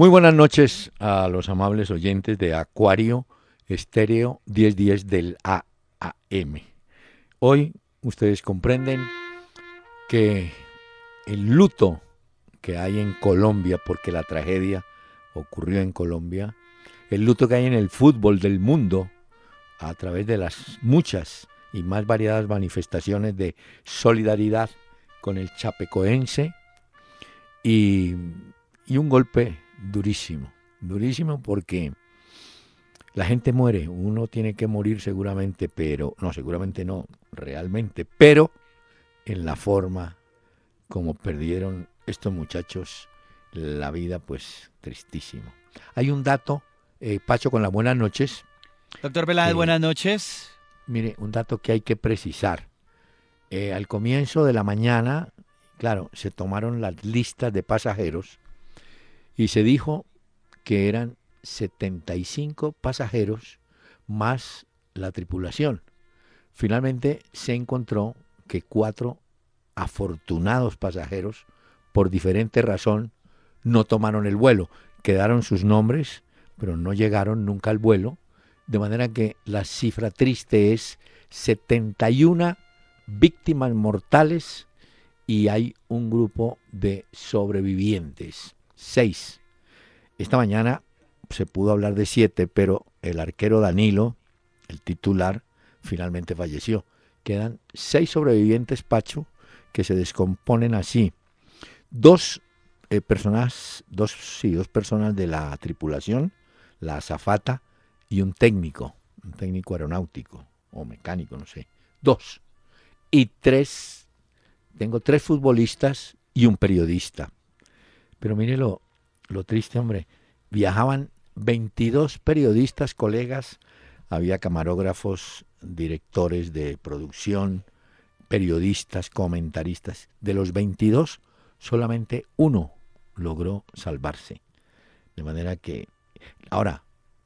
Muy buenas noches a los amables oyentes de Acuario Estéreo 1010 del AAM. Hoy ustedes comprenden que el luto que hay en Colombia, porque la tragedia ocurrió en Colombia, el luto que hay en el fútbol del mundo, a través de las muchas y más variadas manifestaciones de solidaridad con el chapecoense y, y un golpe durísimo, durísimo porque la gente muere, uno tiene que morir seguramente, pero no, seguramente no, realmente, pero en la forma como perdieron estos muchachos la vida, pues tristísimo. Hay un dato, eh, Pacho, con las buenas noches. Doctor Peláez, buenas noches. Mire, un dato que hay que precisar. Eh, al comienzo de la mañana, claro, se tomaron las listas de pasajeros y se dijo que eran 75 pasajeros más la tripulación. Finalmente se encontró que cuatro afortunados pasajeros, por diferente razón, no tomaron el vuelo. Quedaron sus nombres, pero no llegaron nunca al vuelo. De manera que la cifra triste es 71 víctimas mortales y hay un grupo de sobrevivientes. Seis. Esta mañana se pudo hablar de siete, pero el arquero Danilo, el titular, finalmente falleció. Quedan seis sobrevivientes, Pacho, que se descomponen así. Dos eh, personas, dos, sí, dos personas de la tripulación, la azafata y un técnico, un técnico aeronáutico o mecánico, no sé. Dos. Y tres, tengo tres futbolistas y un periodista. Pero mire lo, triste, hombre. Viajaban 22 periodistas, colegas, había camarógrafos, directores de producción, periodistas, comentaristas. De los 22, solamente uno logró salvarse. De manera que, ahora,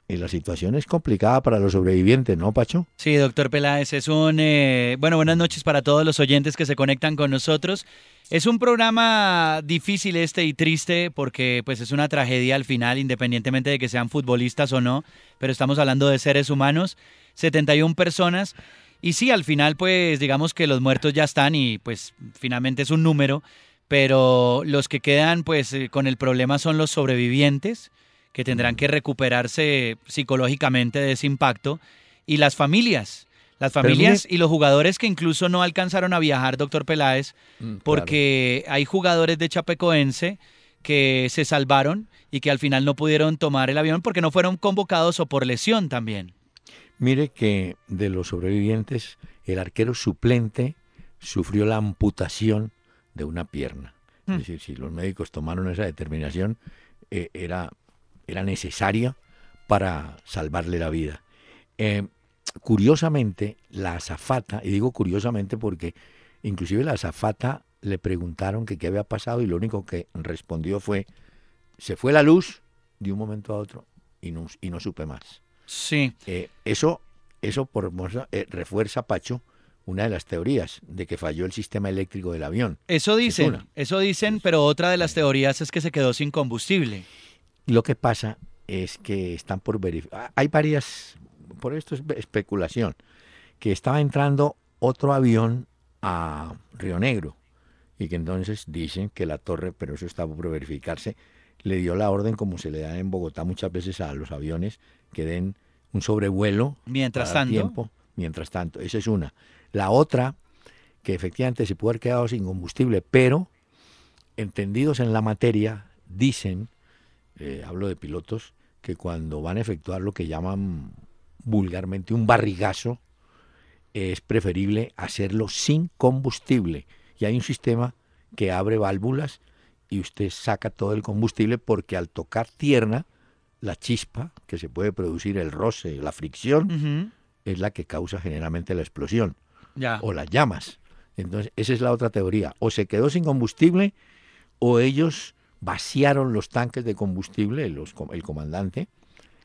y la situación es complicada para los sobrevivientes, ¿no, Pacho? Sí, doctor Peláez, es un... Eh, bueno, buenas noches para todos los oyentes que se conectan con nosotros. Es un programa difícil este y triste porque pues es una tragedia al final, independientemente de que sean futbolistas o no, pero estamos hablando de seres humanos, 71 personas. Y sí, al final pues digamos que los muertos ya están y pues finalmente es un número, pero los que quedan pues eh, con el problema son los sobrevivientes que tendrán que recuperarse psicológicamente de ese impacto, y las familias. Las familias y los jugadores que incluso no alcanzaron a viajar, doctor Peláez, mm, porque hay jugadores de Chapecoense que se salvaron y que al final no pudieron tomar el avión porque no fueron convocados o por lesión también. Mire que de los sobrevivientes, el arquero suplente sufrió la amputación de una pierna. Es mm. decir, si los médicos tomaron esa determinación, eh, era era necesaria para salvarle la vida. Eh, curiosamente, la azafata, y digo curiosamente porque inclusive la azafata le preguntaron que qué había pasado y lo único que respondió fue, se fue la luz de un momento a otro y no, y no supe más. Sí. Eh, eso, eso por, eh, refuerza, Pacho, una de las teorías de que falló el sistema eléctrico del avión. Eso dicen, eso dicen, pero otra de las teorías es que se quedó sin combustible. Lo que pasa es que están por verificar. Hay varias, por esto es especulación, que estaba entrando otro avión a Río Negro y que entonces dicen que la torre, pero eso está por verificarse, le dio la orden como se le da en Bogotá muchas veces a los aviones que den un sobrevuelo mientras tanto. tiempo mientras tanto. Esa es una. La otra que efectivamente se puede haber quedado sin combustible pero entendidos en la materia dicen eh, hablo de pilotos, que cuando van a efectuar lo que llaman vulgarmente un barrigazo, es preferible hacerlo sin combustible. Y hay un sistema que abre válvulas y usted saca todo el combustible porque al tocar tierra, la chispa que se puede producir, el roce, la fricción, es la que causa generalmente la explosión o las llamas. Entonces, esa es la otra teoría. O se quedó sin combustible o ellos vaciaron los tanques de combustible, los, el comandante,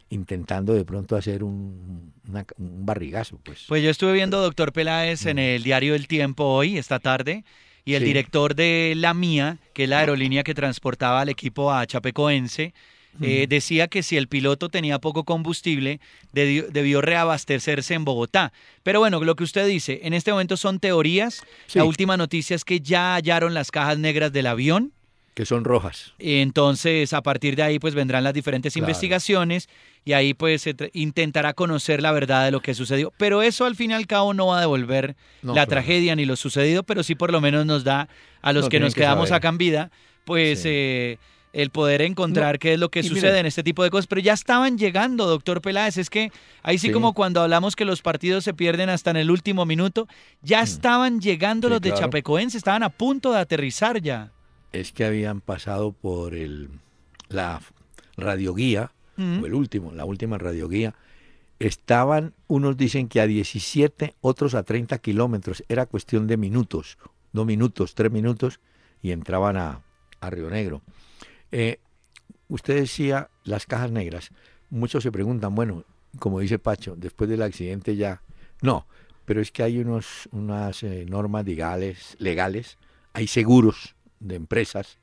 intentando de pronto hacer un, barrigazo. Pues. pues yo estuve viendo, doctor Peláez, en mm. el diario El Tiempo hoy, esta tarde, y el director de La Mía, que es la aerolínea que transportaba al equipo a Chapecoense, eh, decía que si el piloto tenía poco combustible, debió, reabastecerse en Bogotá. Pero bueno, lo que usted dice, en este momento son teorías. La última noticia es que ya hallaron las cajas negras del avión. Que son rojas. Entonces, a partir de ahí, pues vendrán las diferentes investigaciones y ahí pues se intentará conocer la verdad de lo que sucedió. Pero eso al fin y al cabo no va a devolver la tragedia ni lo sucedido, pero sí por lo menos nos da a los que nos quedamos acá en vida, pues eh, el poder encontrar qué es lo que sucede en este tipo de cosas. Pero ya estaban llegando, doctor Peláez. Es que ahí sí, como cuando hablamos que los partidos se pierden hasta en el último minuto, ya mm. estaban llegando los de Chapecoense, estaban a punto de aterrizar ya. Es que habían pasado por el, la radioguía, mm. o el último, la última radioguía. Estaban, unos dicen que a 17, otros a 30 kilómetros. Era cuestión de minutos, dos minutos, tres minutos, y entraban a, a Río Negro. Eh, usted decía las cajas negras. Muchos se preguntan, bueno, como dice Pacho, después del accidente ya. No, pero es que hay unos, unas eh, normas legales, legales, hay seguros de empresas,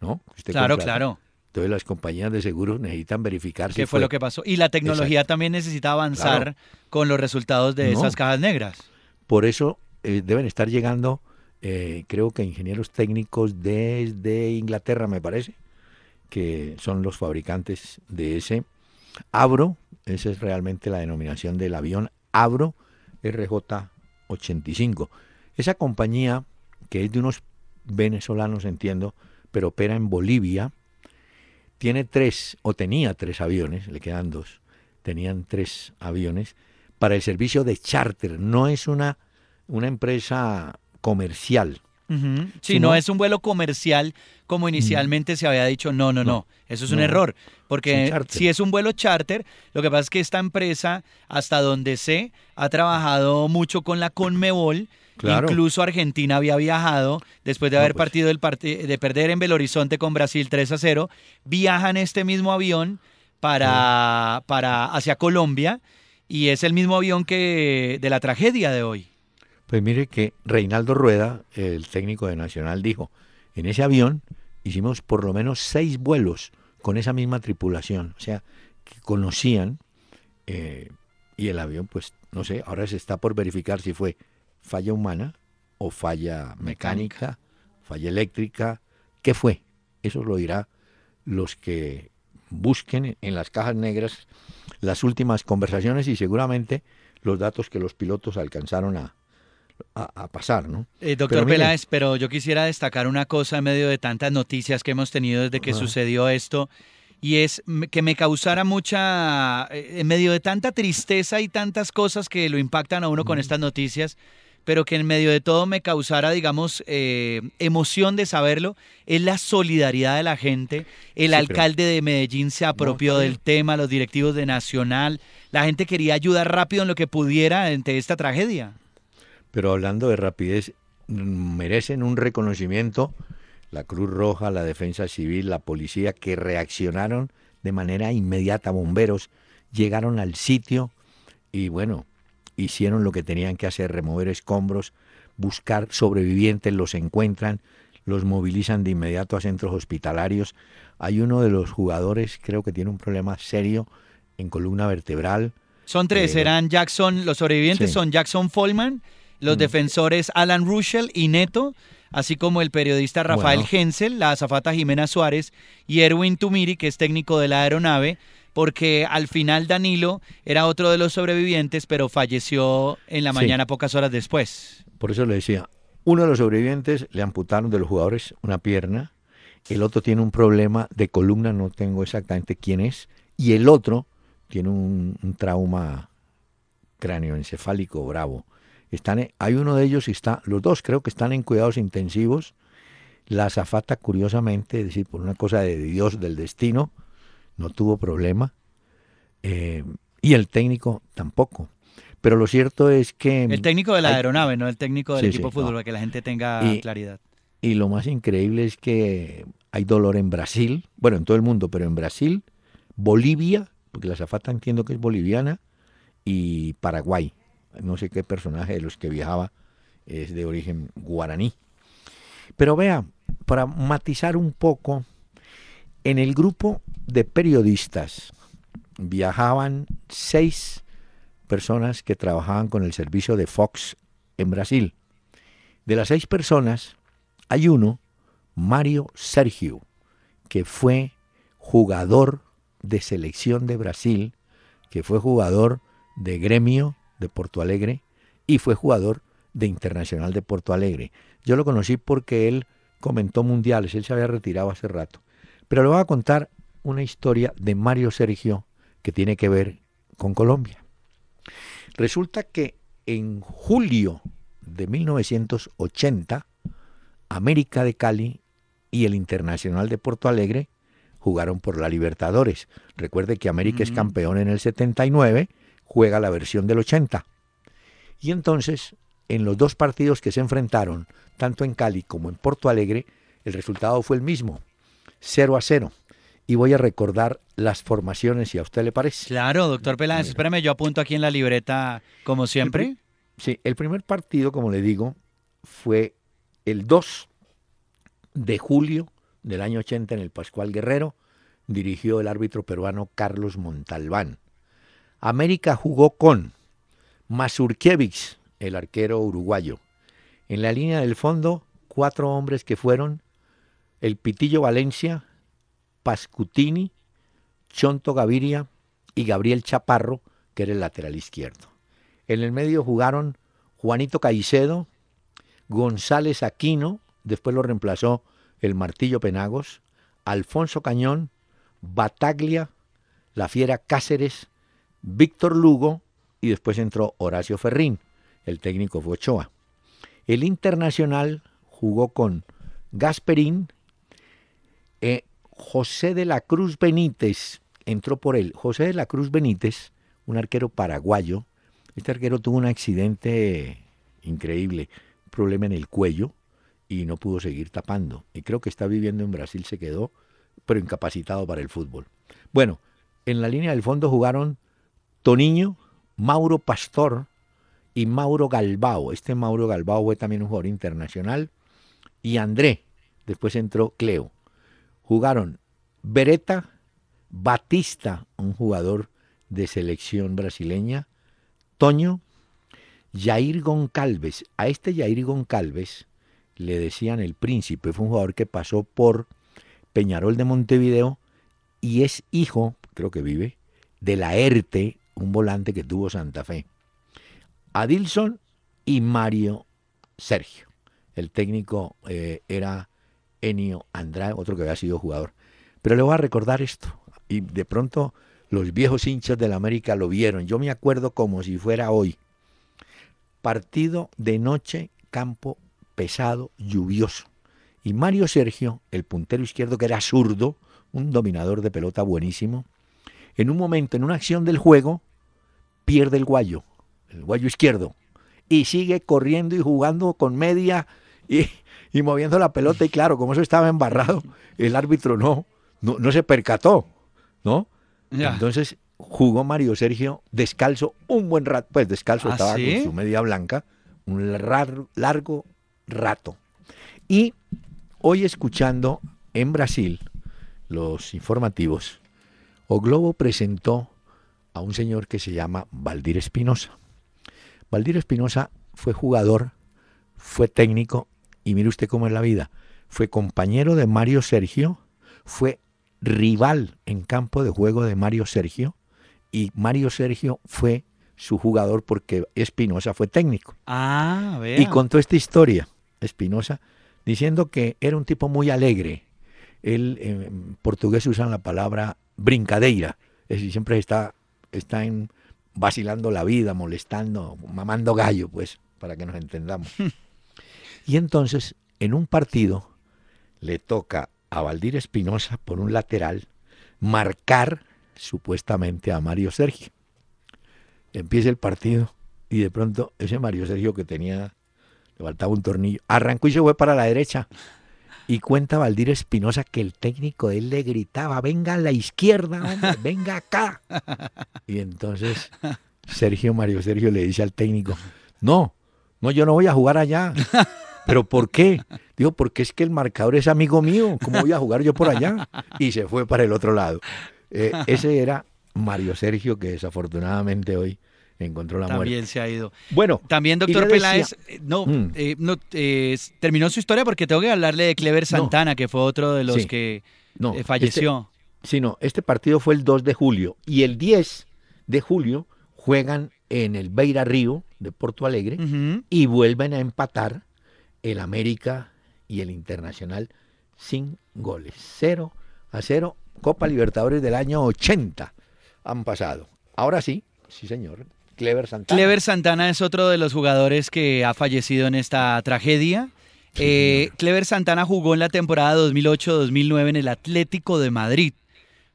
¿no? claro, claro. Entonces las compañías de seguros necesitan verificar ¿Qué fue, lo que pasó? Y la tecnología también necesita avanzar con los resultados de esas cajas negras. Por eso eh, deben estar llegando, eh, creo que ingenieros técnicos desde Inglaterra, me parece, que son los fabricantes de ese. Abro, esa es realmente la denominación del avión, Abro RJ85. Esa compañía, que es de unos venezolanos, entiendo, pero opera en Bolivia, tiene tres, o tenía tres aviones, le quedan dos, tenían tres aviones, para el servicio de charter. No es una, una empresa comercial, si no, es un vuelo comercial como inicialmente se había dicho, no, no, no, eso es un error, porque si es un vuelo charter, lo que pasa es que esta empresa, hasta donde sé, ha trabajado mucho con la Conmebol, Incluso Argentina había viajado después de haber pues. partido el de perder en Belo Horizonte con Brasil 3 a 0, viaja en este mismo avión para, para hacia Colombia y es el mismo avión que de la tragedia de hoy. Pues mire que Reinaldo Rueda, el técnico de Nacional, dijo, en ese avión hicimos por lo menos seis vuelos con esa misma tripulación, o sea, que conocían eh, y el avión, pues no sé, ahora se está por verificar si fue falla humana o falla mecánica, falla eléctrica, ¿qué fue? Eso lo dirá los que busquen en las cajas negras las últimas conversaciones y seguramente los datos que los pilotos alcanzaron a, a, pasar, ¿no? Eh, doctor Peláez, pero yo quisiera destacar una cosa en medio de tantas noticias que hemos tenido desde que sucedió esto, y es que me causara mucha, eh, en medio de tanta tristeza y tantas cosas que lo impactan a uno con estas noticias, pero que en medio de todo me causara, digamos, eh, emoción de saberlo, es la solidaridad de la gente. El alcalde de Medellín se apropió del tema, los directivos de Nacional, la gente quería ayudar rápido en lo que pudiera ante esta tragedia pero hablando de rapidez, merecen un reconocimiento la Cruz Roja, la Defensa Civil, la policía, que reaccionaron de manera inmediata, bomberos, llegaron al sitio y bueno, hicieron lo que tenían que hacer, remover escombros, buscar sobrevivientes, los encuentran, los movilizan de inmediato a centros hospitalarios. Hay uno de los jugadores, creo que tiene un problema serio en columna vertebral. Son tres, eh, eran Jackson, los sobrevivientes son Jackson Follman, los mm. defensores Alan Ruschel y Neto, así como el periodista Rafael Hensel, la azafata Jimena Suárez y Erwin Tumiri, que es técnico de la aeronave, porque al final Danilo era otro de los sobrevivientes, pero falleció en la mañana pocas horas después. Por eso le decía, uno de los sobrevivientes le amputaron de los jugadores una pierna, el otro tiene un problema de columna, no tengo exactamente quién es, y el otro tiene un, un trauma cráneoencefálico bravo. Están, hay uno de ellos y está, los dos creo que están en cuidados intensivos. La azafata, curiosamente, es decir, por una cosa de Dios, del destino, no tuvo problema. Eh, y el técnico tampoco. Pero lo cierto es que... El técnico de la aeronave, no el técnico del equipo de fútbol, para que la gente tenga claridad. Y lo más increíble es que hay dolor en Brasil, bueno, en todo el mundo, pero en Brasil, Bolivia, porque la zafata entiendo que es boliviana, y Paraguay. No sé qué personaje de los que viajaba es de origen guaraní. Pero vea, para matizar un poco, en el grupo de periodistas viajaban seis personas que trabajaban con el servicio de Fox en Brasil. De las seis personas, hay uno, Mario Sergio, que fue jugador de selección de Brasil, que fue jugador de gremio de Porto Alegre y fue jugador de Internacional de Porto Alegre. Yo lo conocí porque él comentó mundiales, él se había retirado hace rato. Pero le voy a contar una historia de Mario Sergio que tiene que ver con Colombia. Resulta que en julio de 1980, América de Cali y el Internacional de Porto Alegre jugaron por la Libertadores. Recuerde que América es campeón en el 79, juega la versión del 80. Y entonces, en los dos partidos que se enfrentaron, tanto en Cali como en Porto Alegre, el resultado fue el mismo, 0 a 0. Y voy a recordar las formaciones, si a usted le parece. Claro, doctor Peláez, espérame, yo apunto aquí en la libreta, como siempre. sí, el primer partido, como le digo, fue el 2 de julio del año 80 en el Pascual Guerrero, dirigió el árbitro peruano Carlos Montalbán. América jugó con Mazurkiewicz, el arquero uruguayo. En la línea del fondo, cuatro hombres que fueron el Pitillo Valencia, Pascutini, Chonto Gaviria y Gabriel Chaparro, que era el lateral izquierdo. En el medio jugaron Juanito Caicedo, González Aquino, después lo reemplazó el Martillo Penagos, Alfonso Cañón, Bataglia, La Fiera Cáceres, Víctor Lugo y después entró Horacio Ferrín, el técnico fue Ochoa. El Internacional jugó con Gasperín, eh, José de la Cruz Benítez entró por él. José de la Cruz Benítez, un arquero paraguayo, este arquero tuvo un accidente increíble, problema en el cuello y no pudo seguir tapando. Y creo que está viviendo en Brasil, se quedó, pero incapacitado para el fútbol. Bueno, en la línea del fondo jugaron Toniño, Mauro Pastor y Mauro Galbao. Este Mauro Galbao fue también un jugador internacional. Y André, después entró Cleo. Jugaron Beretta, Batista, un jugador de selección brasileña, Toño, Jair Goncalves. A este Jair Goncalves le decían el príncipe, fue un jugador que pasó por Peñarol de Montevideo y es hijo, creo que vive, de la ERTE, un volante que tuvo Santa Fe. Adilson y Mario Sergio. El técnico eh, era Enio Andrade, otro que había sido jugador. Pero le voy a recordar esto. Y de pronto los viejos hinchas de la América lo vieron. Yo me acuerdo como si fuera hoy. Partido de noche, campo pesado, lluvioso. Y Mario Sergio, el puntero izquierdo que era zurdo, un dominador de pelota buenísimo, en un momento, en una acción del juego, pierde el guayo, el guayo izquierdo, y sigue corriendo y jugando con media y, y moviendo la pelota y claro, como eso estaba embarrado, el árbitro no, no, se percató, ¿no? Entonces jugó Mario Sergio descalzo un buen rato, pues descalzo ¿Ah, estaba con su media blanca, un largo rato. Y hoy escuchando en Brasil los informativos, O Globo presentó a un señor que se llama Valdir Espinosa. Valdir Espinosa fue jugador, fue técnico y mire usted cómo es la vida. Fue compañero de Mario Sergio, fue rival en campo de juego de Mario Sergio y Mario Sergio fue su jugador porque Espinosa fue técnico. Ah, Y contó esta historia, Espinosa, diciendo que era un tipo muy alegre. Él en portugués usan la palabra brincadeira, es decir, siempre está, está en, vacilando la vida, molestando, mamando gallo, pues, para que nos entendamos. Y entonces, en un partido, le toca a Valdir Espinosa por un lateral marcar supuestamente a Mario Sergio. Empieza el partido y de pronto ese Mario Sergio que tenía, le faltaba un tornillo, arrancó y se fue para la derecha. Y cuenta Valdir Espinosa que el técnico de él le gritaba, venga a la izquierda, hombre, venga acá. Y entonces Sergio, Mario Sergio le dice al técnico, no, no, yo no voy a jugar allá. ¿Pero por qué? Digo, porque es que el marcador es amigo mío, ¿cómo voy a jugar yo por allá? Y se fue para el otro lado. Eh, ese era Mario Sergio, que desafortunadamente hoy encontró la También muerte. También se ha ido. Bueno, también doctor Peláez, eh, no, mm. eh, no terminó su historia porque tengo que hablarle de Clever Santana, que fue otro de los que no, falleció. Este, sí, no, este partido fue el 2 de julio y el 10 de julio juegan en el Beira Río de Porto Alegre uh -huh. y vuelven a empatar el América y el Internacional sin goles. 0 a 0. Copa Libertadores del año 80 han pasado. Ahora sí, sí señor. Clever Santana. Clever Santana es otro de los jugadores que ha fallecido en esta tragedia. Sí, eh, Clever Santana jugó en la temporada 2008-2009 en el Atlético de Madrid.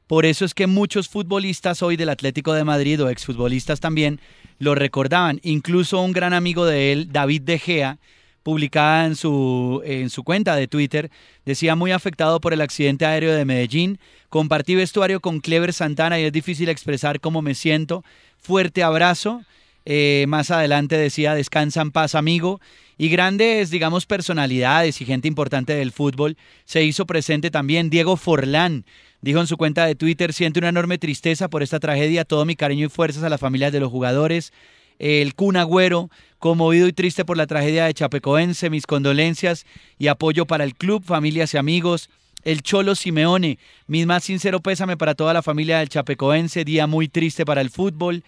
Por eso es que muchos futbolistas hoy del Atlético de Madrid o exfutbolistas también lo recordaban. Incluso un gran amigo de él, David De Gea, publicada en su, en su cuenta de Twitter, decía muy afectado por el accidente aéreo de Medellín. Compartí vestuario con Clever Santana y es difícil expresar cómo me siento. Fuerte abrazo. Eh, más adelante decía, descansa en paz, amigo. Y grandes, digamos, personalidades y gente importante del fútbol se hizo presente también. Diego Forlán dijo en su cuenta de Twitter, siento una enorme tristeza por esta tragedia, todo mi cariño y fuerzas a las familias de los jugadores. El Kun Agüero, conmovido y triste por la tragedia de Chapecoense, mis condolencias y apoyo para el club, familias y amigos. El Cholo Simeone, mi más sincero pésame para toda la familia del Chapecoense, día muy triste para el fútbol.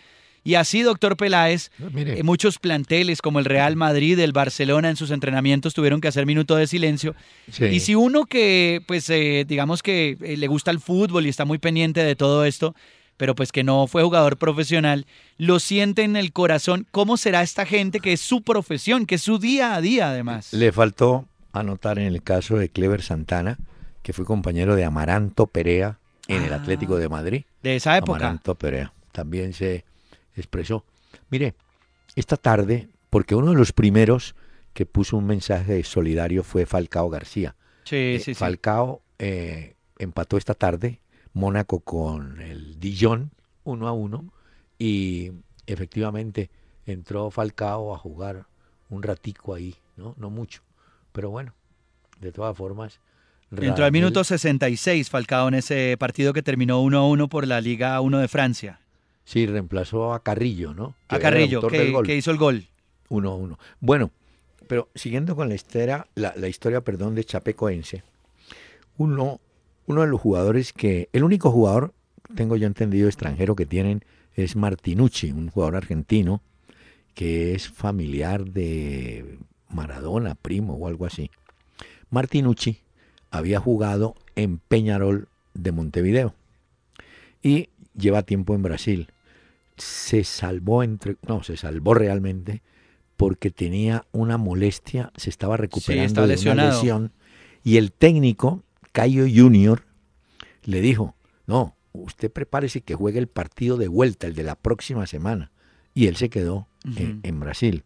Y así, doctor Peláez, eh, muchos planteles como el Real Madrid, el Barcelona en sus entrenamientos tuvieron que hacer minuto de silencio. Sí. Y si uno que, pues, eh, digamos que eh, le gusta el fútbol y está muy pendiente de todo esto, pero pues que no fue jugador profesional, lo siente en el corazón, ¿cómo será esta gente que es su profesión, que es su día a día además? Le faltó anotar en el caso de Clever Santana, que fue compañero de Amaranto Perea en ah, el Atlético de Madrid. De esa época. Amaranto Perea. También se expresó. Mire, esta tarde, porque uno de los primeros que puso un mensaje solidario fue Falcao García. Sí, eh, sí, Falcao eh, empató esta tarde Mónaco con el Dijon uno a uno y efectivamente entró Falcao a jugar un ratico ahí, ¿no? No mucho, pero bueno, de todas formas. Entró al minuto 66 Falcao en ese partido que terminó 1 a 1 por la Liga 1 de Francia. Sí, reemplazó a Carrillo, ¿no? Que a Carrillo, que, que, hizo el gol. 1 a 1. Bueno, pero siguiendo con la historia, la, la historia perdón, de Chapecoense, uno, uno de los jugadores que, el único jugador, tengo yo entendido, extranjero que tienen es Martinucci, un jugador argentino que es familiar de Maradona, primo o algo así. Martinucci había jugado en Peñarol de Montevideo y lleva tiempo en Brasil se salvó entre no se salvó realmente porque tenía una molestia se estaba recuperando sí, de una lesión y el técnico Cayo Junior le dijo no usted prepárese que juegue el partido de vuelta el de la próxima semana y él se quedó uh -huh. en, en, Brasil.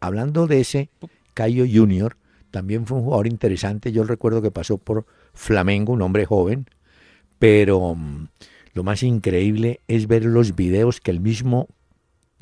Hablando de ese Cayo Junior también fue un jugador interesante. Yo recuerdo que pasó por Flamengo un hombre joven pero lo más increíble es ver los videos que el mismo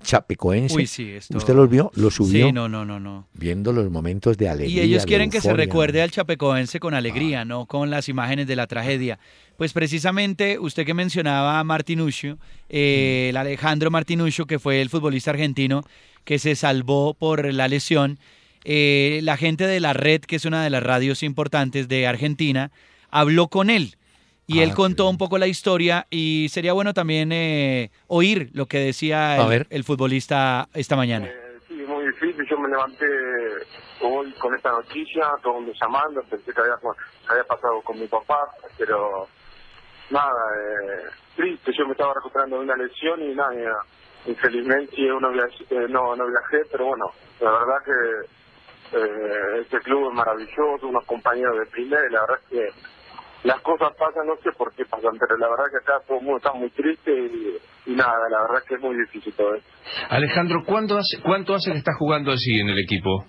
Chapecoense, Uy, sí, esto... ¿usted los vio? ¿Los subió? Sí, no, no, no, no. Viendo los momentos de alegría. Y ellos quieren que se recuerde al Chapecoense con alegría, ah. no con las imágenes de la tragedia. Pues precisamente usted que mencionaba a Martinuccio, eh, el Alejandro Martinuccio, que fue el futbolista argentino que se salvó por la lesión, eh, la gente de la red, que es una de las radios importantes de Argentina, habló con él y ah, él contó un poco la historia y sería bueno también eh, oír lo que decía el, el, futbolista esta mañana. Eh, sí, muy difícil. Yo me levanté hoy con esta noticia, todo el mundo llamando, pensé que había, había pasado con mi papá, pero nada, eh, triste. Yo me estaba recuperando de una lesión y nada, infelizmente no viajé, eh, no, no viajé, pero bueno, la verdad que eh, este club es maravilloso, unos compañeros de primera y la verdad es que las cosas pasan, no sé por qué pasan, pero la verdad que acá todo el mundo está muy triste y, nada, la verdad que es muy difícil todo. Alejandro, ¿cuánto hace, ¿cuánto hace que estás jugando así en el equipo?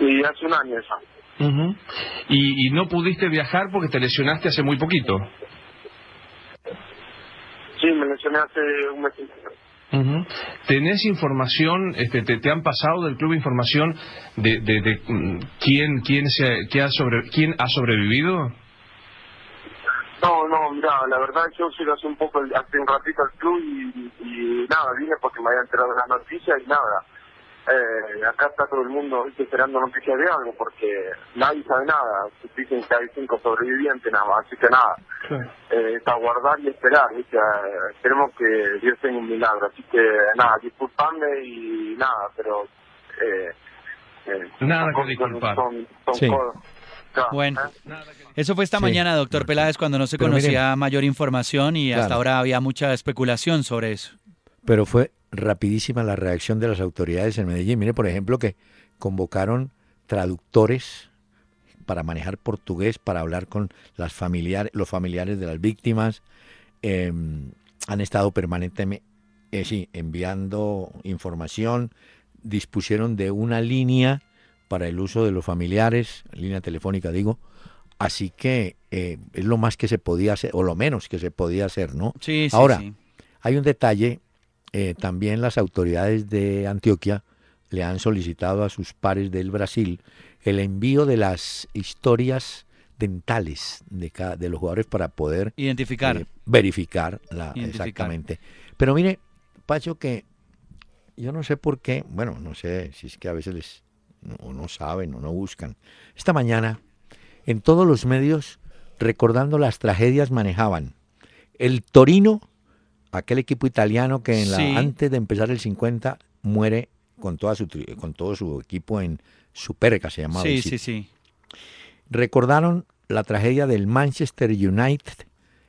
Y hace un año ya. ¿Y, ¿Y no pudiste viajar porque te lesionaste hace muy poquito? Sí, me lesioné hace un mes ¿Tenés información, este, te, han pasado del club información de, de, mm, quién, quién, se, ha sobre, quién ha sobrevivido? No, no, mira, la verdad yo sí hace un poco, hace un ratito al club y, y nada, vine porque me había enterado de las noticias y nada eh, acá está todo el mundo esperando noticias de algo porque nadie sabe nada. Dicen que hay cinco sobrevivientes nada más, así que nada. Eh, es aguardar y esperar, ¿viste? Eh, esperemos que Dios tenga un milagro. Así que nada, disculpadme y nada, pero... Eh, eh nada que disculpar. sí. bueno, eso fue esta mañana, doctor Peláez, cuando no se conocía mayor información y hasta ahora había mucha especulación sobre eso. Pero fue rapidísima la reacción de las autoridades en Medellín. Mire, por ejemplo, que convocaron traductores para manejar portugués, para hablar con las familiares, los familiares de las víctimas. Em, han estado permanentemente eh, sí, enviando información, dispusieron de una línea para el uso de los familiares, línea telefónica digo, así que eh, es lo más que se podía hacer, o lo menos que se podía hacer, ¿no? Sí, sí, Ahora, hay un detalle eh, también las autoridades de Antioquia le han solicitado a sus pares del Brasil el envío de las historias dentales de, cada, de los jugadores para poder identificar, eh, verificar la, exactamente. Pero mire, Pacho, que yo no sé por qué, bueno, no sé si es que a veces les, no, no saben o no buscan. Esta mañana, en todos los medios, recordando las tragedias, manejaban el Torino aquel equipo italiano que en la, antes de empezar el 50 muere con, toda su, con todo su equipo en Superga, se llamaba. Sí, sí, sí. Recordaron la tragedia del Manchester United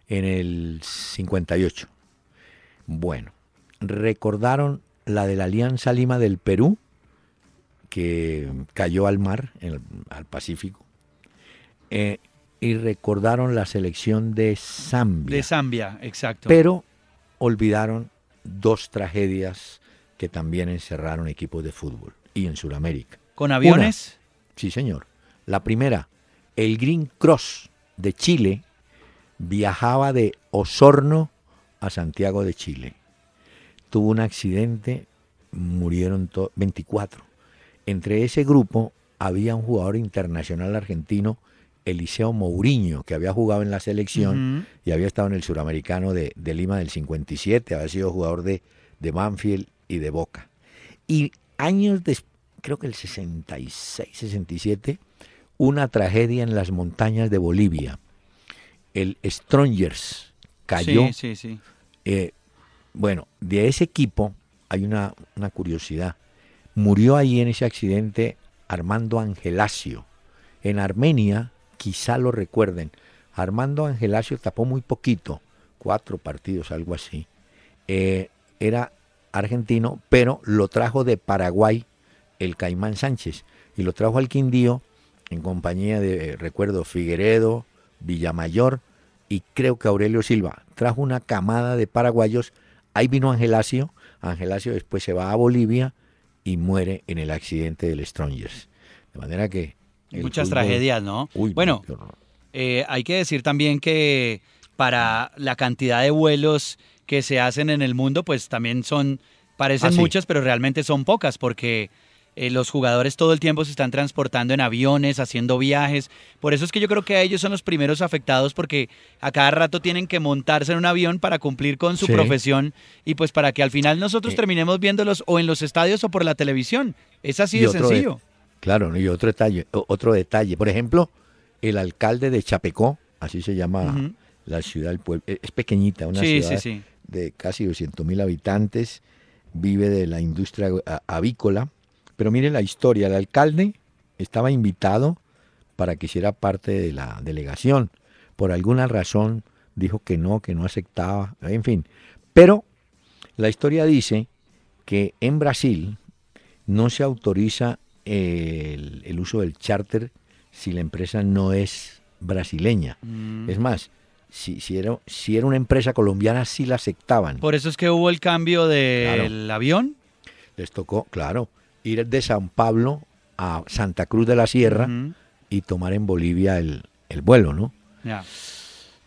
en el 58. Bueno, recordaron la de la Alianza Lima del Perú, que cayó al mar, al Pacífico. Eh, y recordaron la selección de Zambia. De Zambia, exacto. Pero olvidaron dos tragedias que también encerraron equipos de fútbol y en Sudamérica. ¿Con aviones? sí, señor. La primera, el Green Cross de Chile viajaba de Osorno a Santiago de Chile. Tuvo un accidente, murieron 24. Entre ese grupo había un jugador internacional argentino Eliseo Mourinho, que había jugado en la selección y había estado en el suramericano de, Lima del 57, había sido jugador de, de Banfield y de Boca. Y años después, creo que el 66, 67, una tragedia en las montañas de Bolivia. El Strongers cayó. Sí, sí, sí. Eh, bueno, de ese equipo hay una, una curiosidad. Murió ahí en ese accidente Armando Angelasio. En Armenia quizá lo recuerden. Armando Angelasio tapó muy poquito, cuatro partidos, algo así. Eh, era argentino, pero lo trajo de Paraguay el Caimán Sánchez y lo trajo al Quindío en compañía de, recuerdo, Figueredo, Villamayor y creo que Aurelio Silva. Trajo una camada de paraguayos, ahí vino Angelasio, Angelasio después se va a Bolivia y muere en el accidente del Strongers. De manera que Muchas tragedias, ¿no? bueno, eh, hay que decir también que para la cantidad de vuelos que se hacen en el mundo, pues también son, parecen ah, muchas, pero realmente son pocas, porque eh, los jugadores todo el tiempo se están transportando en aviones, haciendo viajes. Por eso es que yo creo que ellos son los primeros afectados, porque a cada rato tienen que montarse en un avión para cumplir con su profesión y pues para que al final nosotros terminemos viéndolos o en los estadios o por la televisión. Es así de sencillo. Claro, y otro detalle, otro detalle. Por ejemplo, el alcalde de Chapecó, así se llama la ciudad, el pueblo, es pequeñita, una ciudad de casi 200 mil habitantes, vive de la industria avícola. Pero mire la historia, el alcalde estaba invitado para que hiciera parte de la delegación. Por alguna razón dijo que no, que no aceptaba, en fin. Pero la historia dice que en Brasil no se autoriza el, uso del charter si la empresa no es brasileña. Mm. Es más, si, si, era, si era una empresa colombiana, sí la aceptaban. Por eso es que hubo el cambio del avión. Les tocó, claro, ir de San Pablo a Santa Cruz de la Sierra y tomar en Bolivia el, el vuelo, ¿no? Ya.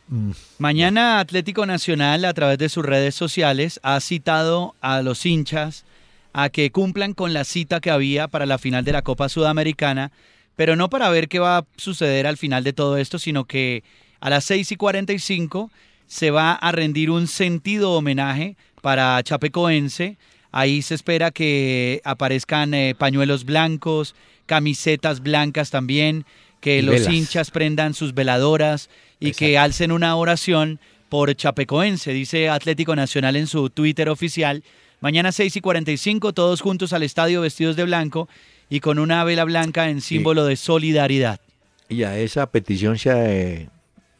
Mm, Mañana Atlético Nacional a través de sus redes sociales ha citado a los hinchas a que cumplan con la cita que había para la final de la Copa Sudamericana, pero no para ver qué va a suceder al final de todo esto, sino que a las 6 y 45 se va a rendir un sentido homenaje para Chapecoense. Ahí se espera que aparezcan eh, pañuelos blancos, camisetas blancas también, que Y los velas. hinchas prendan sus veladoras y que alcen una oración por Chapecoense, dice Atlético Nacional en su Twitter oficial. Mañana 6 y 45, todos juntos al estadio vestidos de blanco y con una vela blanca en símbolo de solidaridad. Y a esa petición se, eh,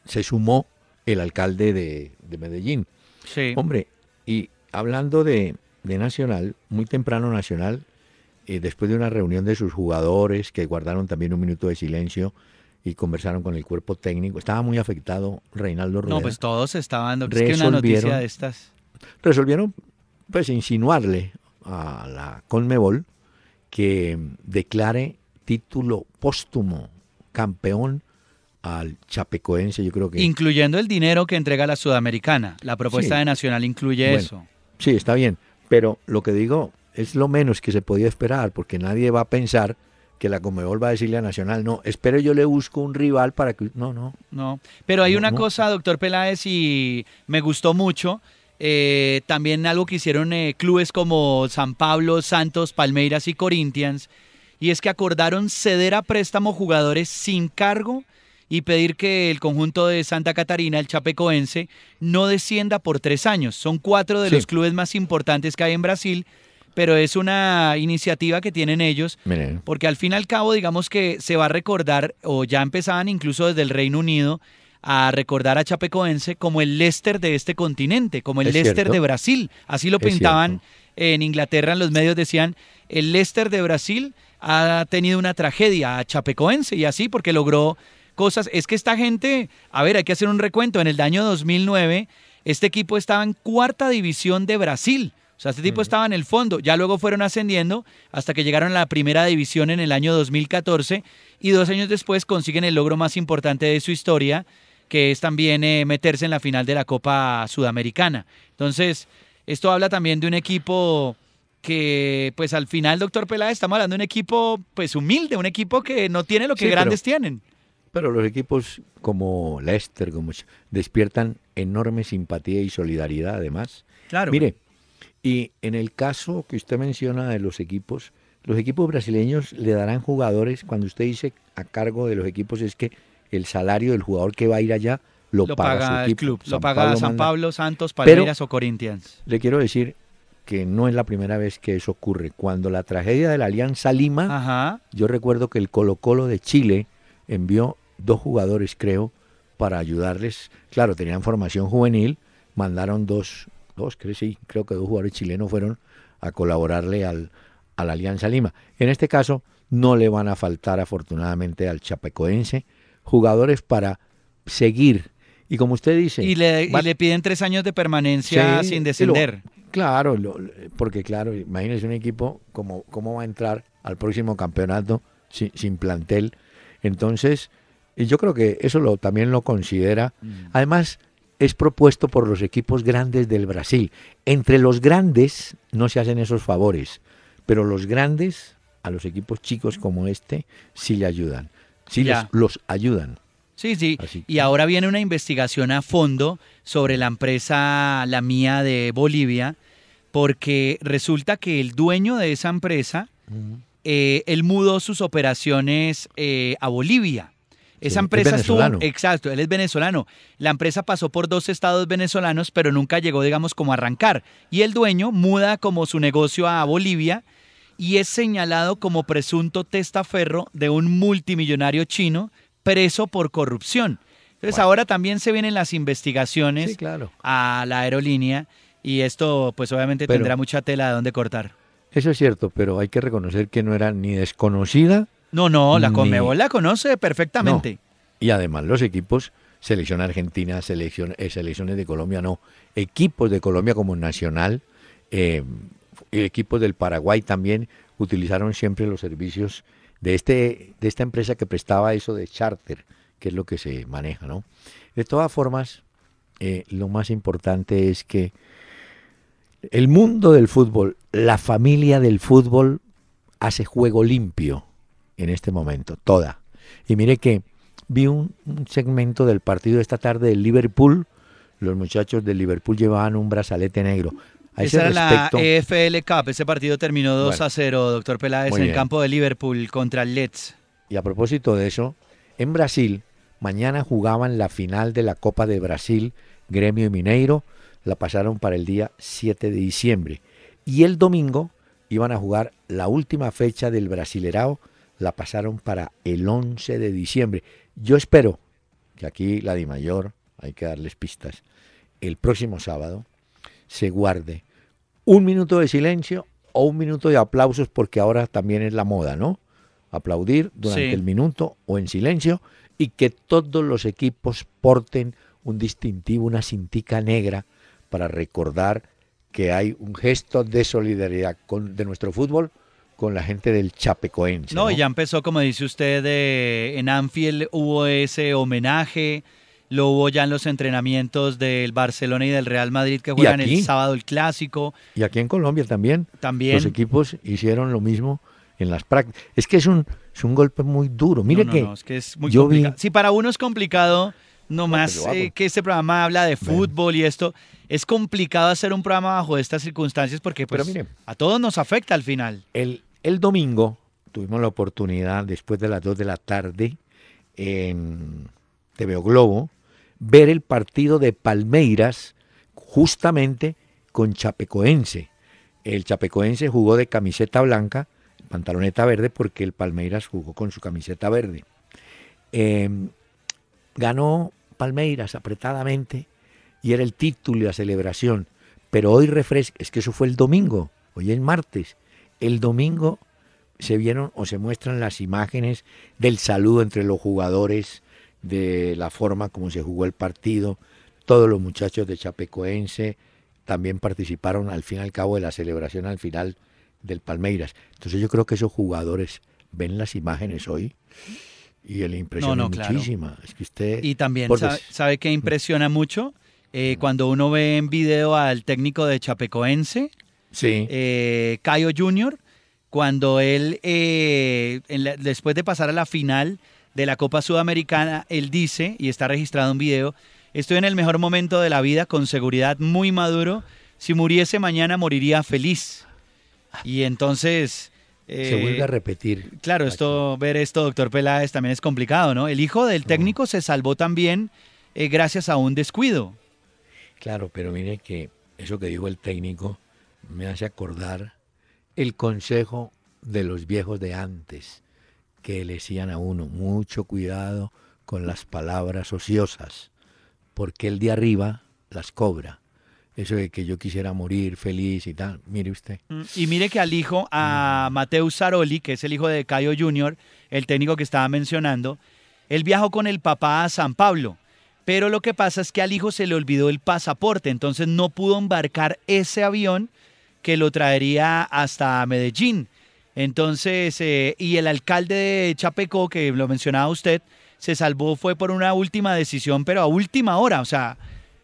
se sumó el alcalde de, de Medellín. Sí. Hombre, y hablando de, de Nacional, muy temprano Nacional, eh, después de una reunión de sus jugadores que guardaron también un minuto de silencio y conversaron con el cuerpo técnico, estaba muy afectado Reinaldo Rueda. No, pues todos estaban dando. Es que una noticia de estas. Resolvieron pues insinuarle a la Conmebol que declare título póstumo campeón al Chapecoense, yo creo que... Incluyendo el dinero que entrega la Sudamericana. La propuesta Sí. de Nacional incluye Bueno, eso. Sí, está bien, pero lo que digo es lo menos que se podía esperar, porque nadie va a pensar que la Conmebol va a decirle a Nacional, no, espero yo le busco un rival para que... No, no. No, pero hay No, una no. cosa, doctor Peláez, y me gustó mucho. Eh, también algo que hicieron eh, clubes como San Pablo, Santos, Palmeiras y Corinthians, y es que acordaron ceder a préstamo jugadores sin cargo y pedir que el conjunto de Santa Catarina, el Chapecoense, no descienda por tres años. Son cuatro de Sí. los clubes más importantes que hay en Brasil, pero es una iniciativa que tienen ellos Miren, porque al fin y al cabo, digamos que se va a recordar, o ya empezaban incluso desde el Reino Unido, a recordar a Chapecoense como el Leicester de este continente, como el Es Leicester cierto. de Brasil. Así lo Es pintaban cierto. en Inglaterra, en los medios decían, el Leicester de Brasil ha tenido una tragedia a Chapecoense, y así porque logró cosas. Es que esta gente, a ver, hay que hacer un recuento, en el año 2009, este equipo estaba en cuarta división de Brasil. O sea, este tipo estaba en el fondo. Ya luego fueron ascendiendo hasta que llegaron a la primera división en el año 2014 y dos años después consiguen el logro más importante de su historia, que es también eh, meterse en la final de la Copa Sudamericana. Entonces, esto habla también de un equipo que, pues al final, doctor Peláez, estamos hablando de un equipo, pues humilde, un equipo que no tiene lo que Sí, pero- grandes tienen. Pero los equipos como Leicester, como despiertan enorme simpatía y solidaridad además. Claro. Mire, y en el caso que usted menciona de los equipos, los equipos brasileños le darán jugadores, cuando usted dice a cargo de los equipos, es que el salario del jugador que va a ir allá lo, lo paga, paga su el club, lo paga Pablo San manda- Pablo, Santos, Pero- Palmeiras o Corinthians. Le quiero decir que no es la primera vez que eso ocurre. Cuando la tragedia de la Alianza Lima, Ajá. yo recuerdo que el Colo Colo de Chile envió dos jugadores, creo, para ayudarles. Claro, tenían formación juvenil, mandaron dos, dos, creo, sí, creo que dos jugadores chilenos fueron a colaborarle al, a la Alianza Lima. En este caso, no le van a faltar, afortunadamente, al Chapecoense jugadores para seguir. Y como usted dice, Y, le, y va- le piden tres años de permanencia Sí, sin lo- descender. Claro, lo- porque claro, imagínese un equipo como cómo va a entrar al próximo campeonato sin, sin plantel. Entonces, y yo creo que eso lo, también lo considera. Mm. Además, es propuesto por los equipos grandes del Brasil. Entre los grandes no se hacen esos favores, pero los grandes a los equipos chicos como este sí le ayudan. Sí les- los ayudan. Sí, sí. Así Y ahora viene una investigación a fondo sobre la empresa La Mía de Bolivia, porque resulta que el dueño de esa empresa, eh, él mudó sus operaciones eh, a Bolivia. Sí, Esa es empresa estuvo, venezolano. exacto, él es venezolano. La empresa pasó por dos estados venezolanos, pero nunca llegó, digamos, como a arrancar. Y el dueño muda como su negocio a Bolivia y es señalado como presunto testaferro de un multimillonario chino preso por corrupción. Entonces Bueno. ahora también se vienen las investigaciones Sí, claro. a la aerolínea y esto pues obviamente Pero- tendrá mucha tela de dónde cortar. Eso es cierto, pero hay que reconocer que no era ni desconocida No, no, la Ni- Conmebol la conoce perfectamente. Y además los equipos, selección argentina, selección, eh, selecciones de Colombia, no, equipos de Colombia como nacional, eh, equipos del Paraguay también utilizaron siempre los servicios de, este, de esta empresa que prestaba eso de charter, que es lo que se maneja, ¿no? De todas formas, eh, lo más importante es que el mundo del fútbol, la familia del fútbol hace juego limpio en este momento, toda. Y mire que vi un, segmento del partido esta tarde del Liverpool. Los muchachos del Liverpool llevaban un brazalete negro. Esa era la EFL Cup. Ese partido terminó 2 a 0, doctor Peláez, en el campo de Liverpool contra el Leeds. Y a propósito de eso, en Brasil, mañana jugaban la final de la Copa de Brasil, Gremio y Mineiro. La pasaron para el día 7 de diciembre. Y el domingo iban a jugar la última fecha del Brasilerao. La pasaron para el 11 de diciembre. Yo espero que aquí la Di Mayor, hay que darles pistas, el próximo sábado se guarde un minuto de silencio o un minuto de aplausos porque ahora también es la moda, ¿no? Aplaudir durante el minuto o en silencio y que todos los equipos porten un distintivo, una cintica negra para recordar que hay un gesto de solidaridad con, de nuestro fútbol con la gente del Chapecoense. No, ya empezó, como dice usted, en Anfield hubo ese homenaje, lo hubo ya en los entrenamientos del Barcelona y del Real Madrid que juegan el sábado el clásico. Y aquí en Colombia también. También. Los equipos hicieron lo mismo en las prácticas. Es que es un, es un golpe muy duro. Mire que, es que es muy complicado. Si para uno es complicado, no más eh, que este programa habla de fútbol y esto, es complicado hacer un programa bajo estas circunstancias porque pues, a todos nos afecta al final. El, el domingo tuvimos la oportunidad, después de las 2 de la tarde, en TV Globo, ver el partido de Palmeiras justamente con Chapecoense. El Chapecoense jugó de camiseta blanca, pantaloneta verde, porque el Palmeiras jugó con su camiseta verde. Em, ganó Palmeiras apretadamente y era el título y la celebración. Pero hoy refresca, es que eso fue el domingo, hoy es martes. El domingo se vieron o se muestran las imágenes del saludo entre los jugadores, de la forma como se jugó el partido. Todos los muchachos de Chapecoense también participaron al fin y al cabo de la celebración al final del Palmeiras. Entonces yo creo que esos jugadores ven las imágenes hoy y le impresiona muchísima. Es que usted, y también sabe, que impresiona mucho eh, cuando uno ve en video al técnico de Chapecoense Sí. Eh, Cayo Jr., cuando él, eh, después de pasar a la final de la Copa Sudamericana, él dice, y está registrado en video, estoy en el mejor momento de la vida, con seguridad muy maduro, si muriese mañana moriría feliz. Y entonces... Se vuelve a repetir. Claro, esto, ver esto, doctor Peláez, también es complicado, ¿no? El hijo del técnico se salvó también gracias a un descuido. Claro, pero mire que eso que dijo el técnico me hace acordar el consejo de los viejos de antes, que le decían a uno, mucho cuidado con las palabras ociosas, porque el de arriba las cobra. Eso de que yo quisiera morir feliz y tal, mire usted. Mm, y mire que al hijo, a mm. Mateus Saroli, que es el hijo de Cayo Jr., el técnico que estaba mencionando, él viajó con el papá a San Pablo. Pero lo que pasa es que al hijo se le olvidó el pasaporte, entonces no pudo embarcar ese avión que lo traería hasta Medellín. Entonces, eh, y el alcalde de Chapecó, que lo mencionaba usted, se salvó fue por una última decisión, pero a última hora. O sea,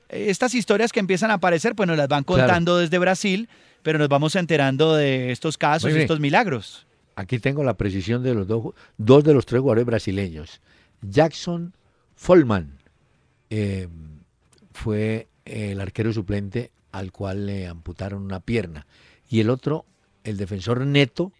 estas historias que empiezan a aparecer, pues nos las van contando desde Brasil, pero nos vamos enterando de estos casos, de estos milagros. Aquí tengo la precisión de los dos, dos de los tres jugadores brasileños. Jackson Folman eh, fue el arquero suplente al cual le amputaron una pierna. Y el otro, el defensor neto,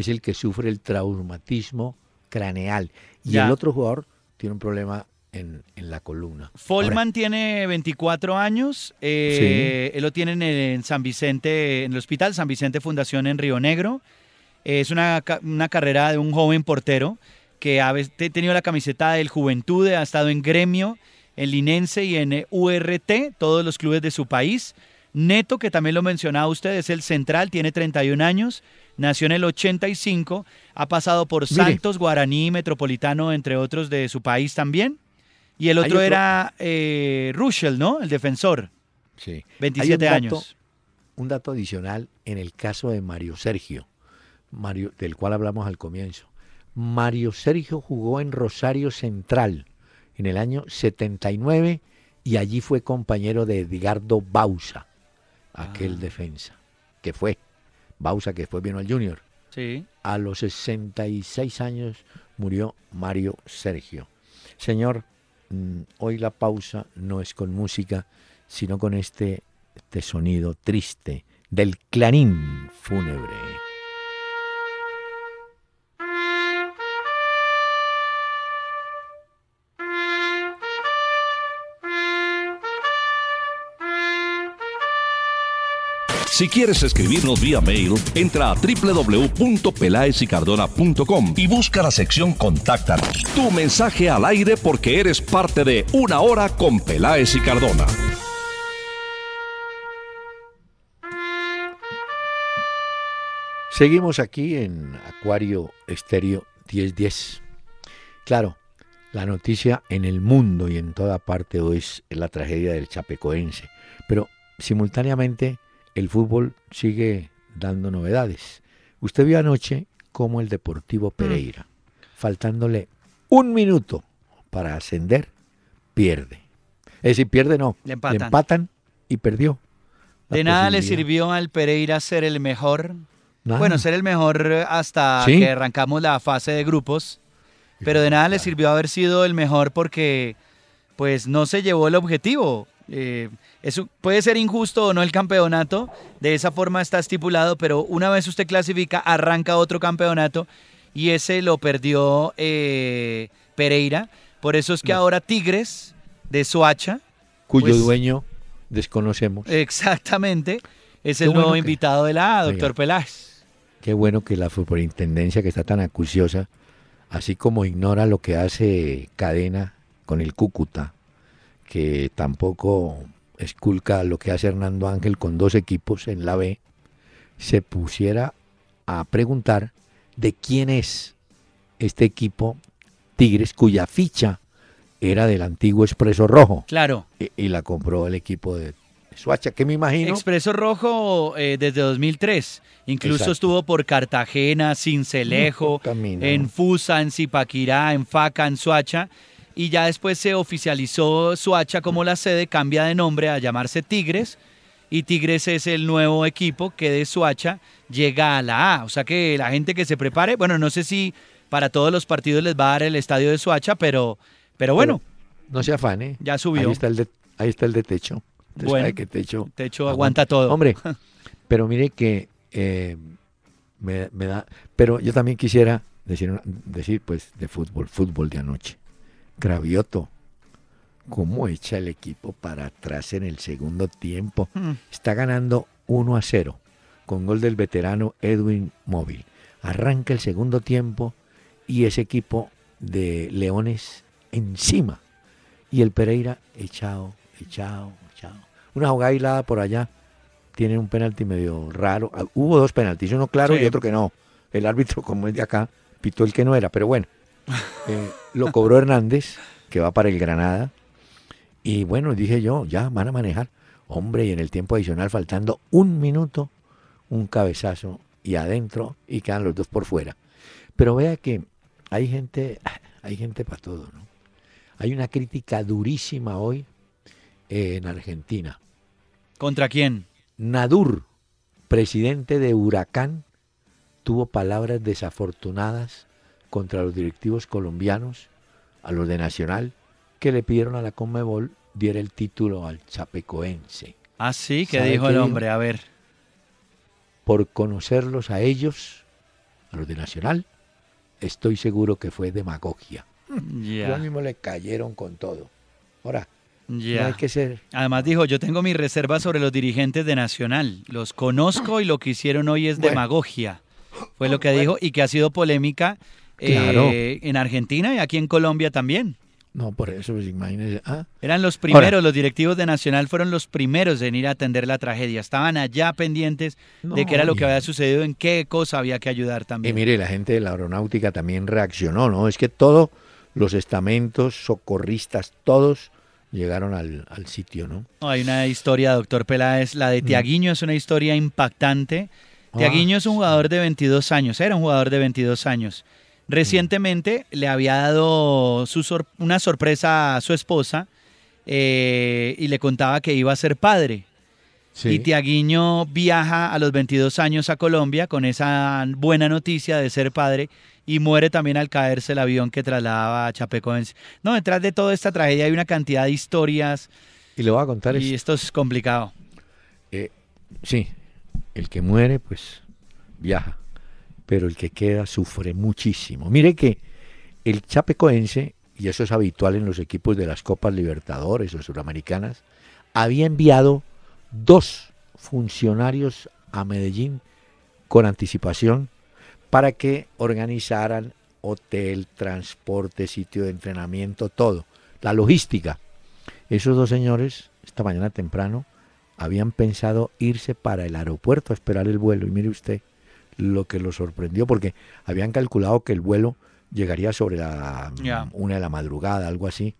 es el que sufre el traumatismo craneal. Y el otro jugador tiene un problema en, la columna. Folman tiene 24 años, eh, él lo tiene en, San Vicente, en el Hospital San Vicente Fundación en Río Negro. Es una, una carrera de un joven portero que ha tenido la camiseta del Juventud, ha estado en gremio, en Linense y en URT, todos los clubes de su país. Neto, que también lo mencionaba usted, es el central, tiene 31 años, nació en el 85, ha pasado por Santos, Guaraní, Metropolitano, entre otros de su país también. Y el otro, era eh, Ruschel, ¿no? El defensor. Sí. 27 años. Un dato adicional en el caso de Mario Sergio, Mario, del cual hablamos al comienzo. Mario Sergio jugó en Rosario Central en el año 79 y allí fue compañero de Edgardo Bausa, aquel Ah. defensa, que fue Bausa, que fue vino al Junior. Sí. A los 66 años murió Mario Sergio. Señor, mm, hoy la pausa no es con música, sino con este, este sonido triste del clarín fúnebre. Si quieres escribirnos vía mail, entra a www.pelaesicardona.com y busca la sección Contáctanos. Tu mensaje al aire porque eres parte de Una Hora con Peláez y Cardona. Seguimos aquí en Acuario Estéreo 1010. Claro, la noticia en el mundo y en toda parte hoy es la tragedia del Chapecoense, pero simultáneamente el fútbol sigue dando novedades. Usted vio anoche cómo el Deportivo Pereira, faltándole un minuto para ascender, pierde. Es decir, pierde no, Le empatan. empatan y perdió. De nada le sirvió al Pereira ser el mejor. Nada. Bueno, ser el mejor hasta Sí. que arrancamos la fase de grupos. Pero de nada le sirvió haber sido el mejor porque pues no se llevó el objetivo. Eh, eso puede ser injusto o no el campeonato, de esa forma está estipulado, pero una vez usted clasifica, arranca otro campeonato y ese lo perdió eh, Pereira. Por eso es que ahora Tigres de Soacha, cuyo pues- dueño desconocemos. exactamente, es Qué el bueno nuevo que- invitado de la A, doctor Oiga. Peláez. Qué bueno que la superintendencia que está tan acuciosa, así como ignora lo que hace Cadena con el Cúcuta, que tampoco esculca lo que hace Hernando Ángel con dos equipos en la B, se pusiera a preguntar de quién es este equipo Tigres cuya ficha era del antiguo Expreso Rojo Claro, y, y la compró el equipo de Suacha, que me imagino Expreso Rojo eh, desde 2003. Incluso Exacto. estuvo por Cartagena, Cincelejo, en Fusa, en Zipaquirá, en Faca, en Suacha. Y ya después se oficializó Suacha como la sede, cambia de nombre a llamarse Tigres. Y Tigres es el nuevo equipo que de Suacha llega a la A. O sea que la gente que se prepare, bueno, no sé si para todos los partidos les va a dar el estadio de Suacha, pero, pero bueno, no se afane. ya subió. Ahí está el de, ahí está el de techo. Usted Bueno, sabe que techo, Techo aguanta todo. Hombre, pero mire que eh, me, me da. Pero yo también quisiera decir, decir pues de fútbol, fútbol de anoche. Gravioto, cómo echa el equipo para atrás en el segundo tiempo. Hmm. Está ganando 1 a 0 con gol del veterano Edwin Móvil. Arranca el segundo tiempo y ese equipo de Leones encima. Y el Pereira echado, echado, echado. Una jugada aislada por allá. Tiene un penalti medio raro. Ah, Hubo dos penaltis, uno claro Sí. y otro que no. El árbitro, como es de acá, pitó el que no era, pero bueno. Eh, lo cobró Hernández, que va para el Granada. Y bueno, dije yo, ya van a manejar. Hombre, y en el tiempo adicional, faltando un minuto, un cabezazo y adentro, y quedan los dos por fuera. Pero vea que hay gente, hay gente para todo, ¿no? Hay una crítica durísima hoy eh, en Argentina. ¿Contra quién? Nadur, presidente de Huracán, tuvo palabras desafortunadas contra los directivos colombianos, a los de Nacional, que le pidieron a la Conmebol diera el título al Chapecoense. Ah, sí, ¿qué ¿Sabe dijo qué el dijo? hombre? A ver. Por conocerlos a ellos, a los de Nacional, estoy seguro que fue demagogia. Ya, Ellos mismos le cayeron con todo. Ahora, no ya. hay que ser... Además dijo, yo tengo mis reservas sobre los dirigentes de Nacional. Los conozco y lo que hicieron hoy es Bueno. demagogia. Fue lo que dijo y que ha sido polémica eh, Claro. en Argentina y aquí en Colombia también. No, por eso, pues, imagínense. Ah, Eran los primeros, los directivos de Nacional fueron los primeros en ir a atender la tragedia. Estaban allá pendientes de qué era lo que No, y- había sucedido, en qué cosa había que ayudar Y también. mire, la gente de la aeronáutica también reaccionó, ¿no? Es que todo los estamentos, socorristas, todos llegaron al, sitio, ¿no? Hay una historia, doctor Peláez, la de mm. Tiaguiño es una historia impactante. Ah, Tiaguiño es un jugador de 22 años, era un jugador de 22 años. Recientemente le había dado una sorpresa a su esposa eh, y le contaba que iba a ser padre. Y Tiaguiño viaja a los 22 años a Colombia con esa buena noticia de ser padre y muere también al caerse el avión que trasladaba a Chapecoense. No, detrás de toda esta tragedia hay una cantidad de historias. Y le voy a contar Y esto es complicado. Eh, sí, el que muere, pues viaja, pero el que queda sufre muchísimo. Mire que el Chapecoense, y eso es habitual en los equipos de las Copas Libertadores o Suramericanas, había enviado dos funcionarios a Medellín con anticipación para que organizaran hotel, transporte, sitio de entrenamiento, todo, la logística. Esos dos señores, esta mañana temprano, habían pensado irse para el aeropuerto a esperar el vuelo. Y mire usted lo que lo sorprendió, porque habían calculado que el vuelo llegaría sobre la una de la madrugada, algo así.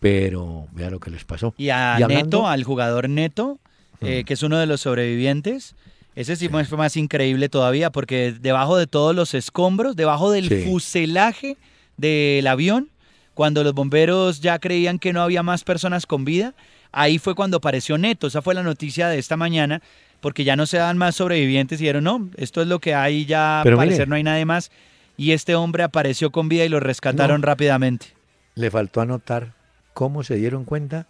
Pero vea lo que les pasó. Y a Neto, al jugador Neto, eh, que es uno de los sobrevivientes, ese sí fue más increíble todavía, porque debajo de todos los escombros, debajo del fuselaje del avión, cuando los bomberos ya creían que no había más personas con vida, ahí fue cuando apareció Neto. Esa fue la noticia de esta mañana, porque ya no se dan más sobrevivientes y dijeron, no, esto es lo que hay, ya al parecer no hay nadie más. Y este hombre apareció con vida y lo rescataron rápidamente. Le faltó anotar cómo se dieron cuenta,